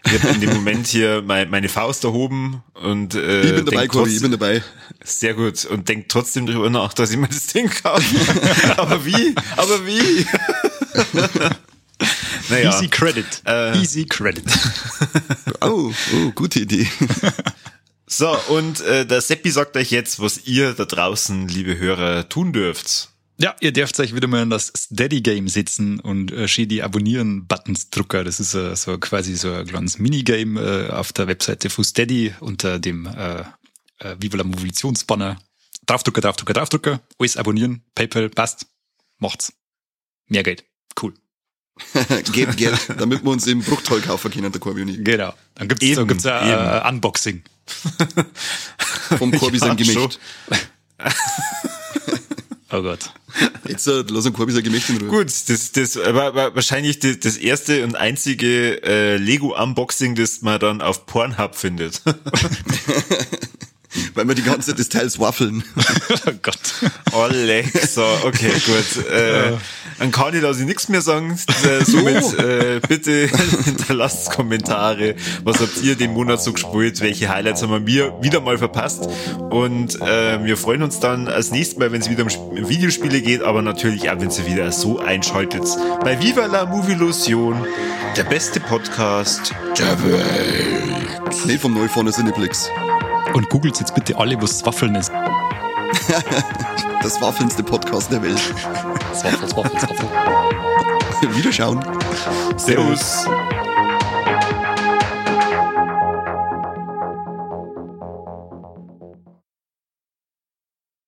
Ich habe in dem Moment hier mein, meine Faust erhoben und äh, Ich bin dabei, denk Corby, ich bin dabei. Sehr gut. Und denkt trotzdem darüber nach, dass ich mir das Ding kaufe. Aber wie? Aber wie? naja. Easy Credit. Äh. Easy Credit. Oh, oh, gute Idee. So, und äh, der Seppi sagt euch jetzt, was ihr da draußen, liebe Hörer, tun dürft. Ja, ihr dürft euch wieder mal in das Steady-Game sitzen und äh, schön die Abonnieren-Buttons drucken. Das ist äh, so quasi so ein kleines Minigame äh, auf der Webseite von Steady unter dem äh, äh, Viva la Mobilitionsbanner. Draufdrucken, draufdrucken, draufdrucken, alles abonnieren, PayPal, passt, macht's. Mehr Geld. Cool. Gebt Geld, damit wir uns im Bruchteil kaufen können, der Corby und. Genau. Dann gibt's, Eben, dann gibt's ein eben. äh, Unboxing. Vom Corby sein Ja, Gemächt. Oh Gott. Jetzt äh, lass Corby sein Gemächt in Ruhe. Gut, das, das war, war wahrscheinlich das, das erste und einzige äh, Lego-Unboxing, das man dann auf Pornhub findet. Weil wir die ganze Zeit des Teils waffeln. oh Gott. Alexa, okay, gut. Äh, dann kann ich da also nichts mehr sagen. Äh, somit äh, bitte hinterlasst Kommentare. Was habt ihr den Monat so gespielt? Welche Highlights haben wir wieder mal verpasst? Und äh, wir freuen uns dann als nächstes Mal, wenn es wieder um Sp- Videospiele geht, aber natürlich auch, wenn ihr wieder so einschaltet. Bei Viva la Movilusion, der beste Podcast der Welt. Nicht vom Neufahren Cineplex. Und googelt jetzt bitte alle, was Waffeln ist. Das waffelndste Podcast der Welt. Waffels, Waffels, Waffels. Wiederschauen. Servus.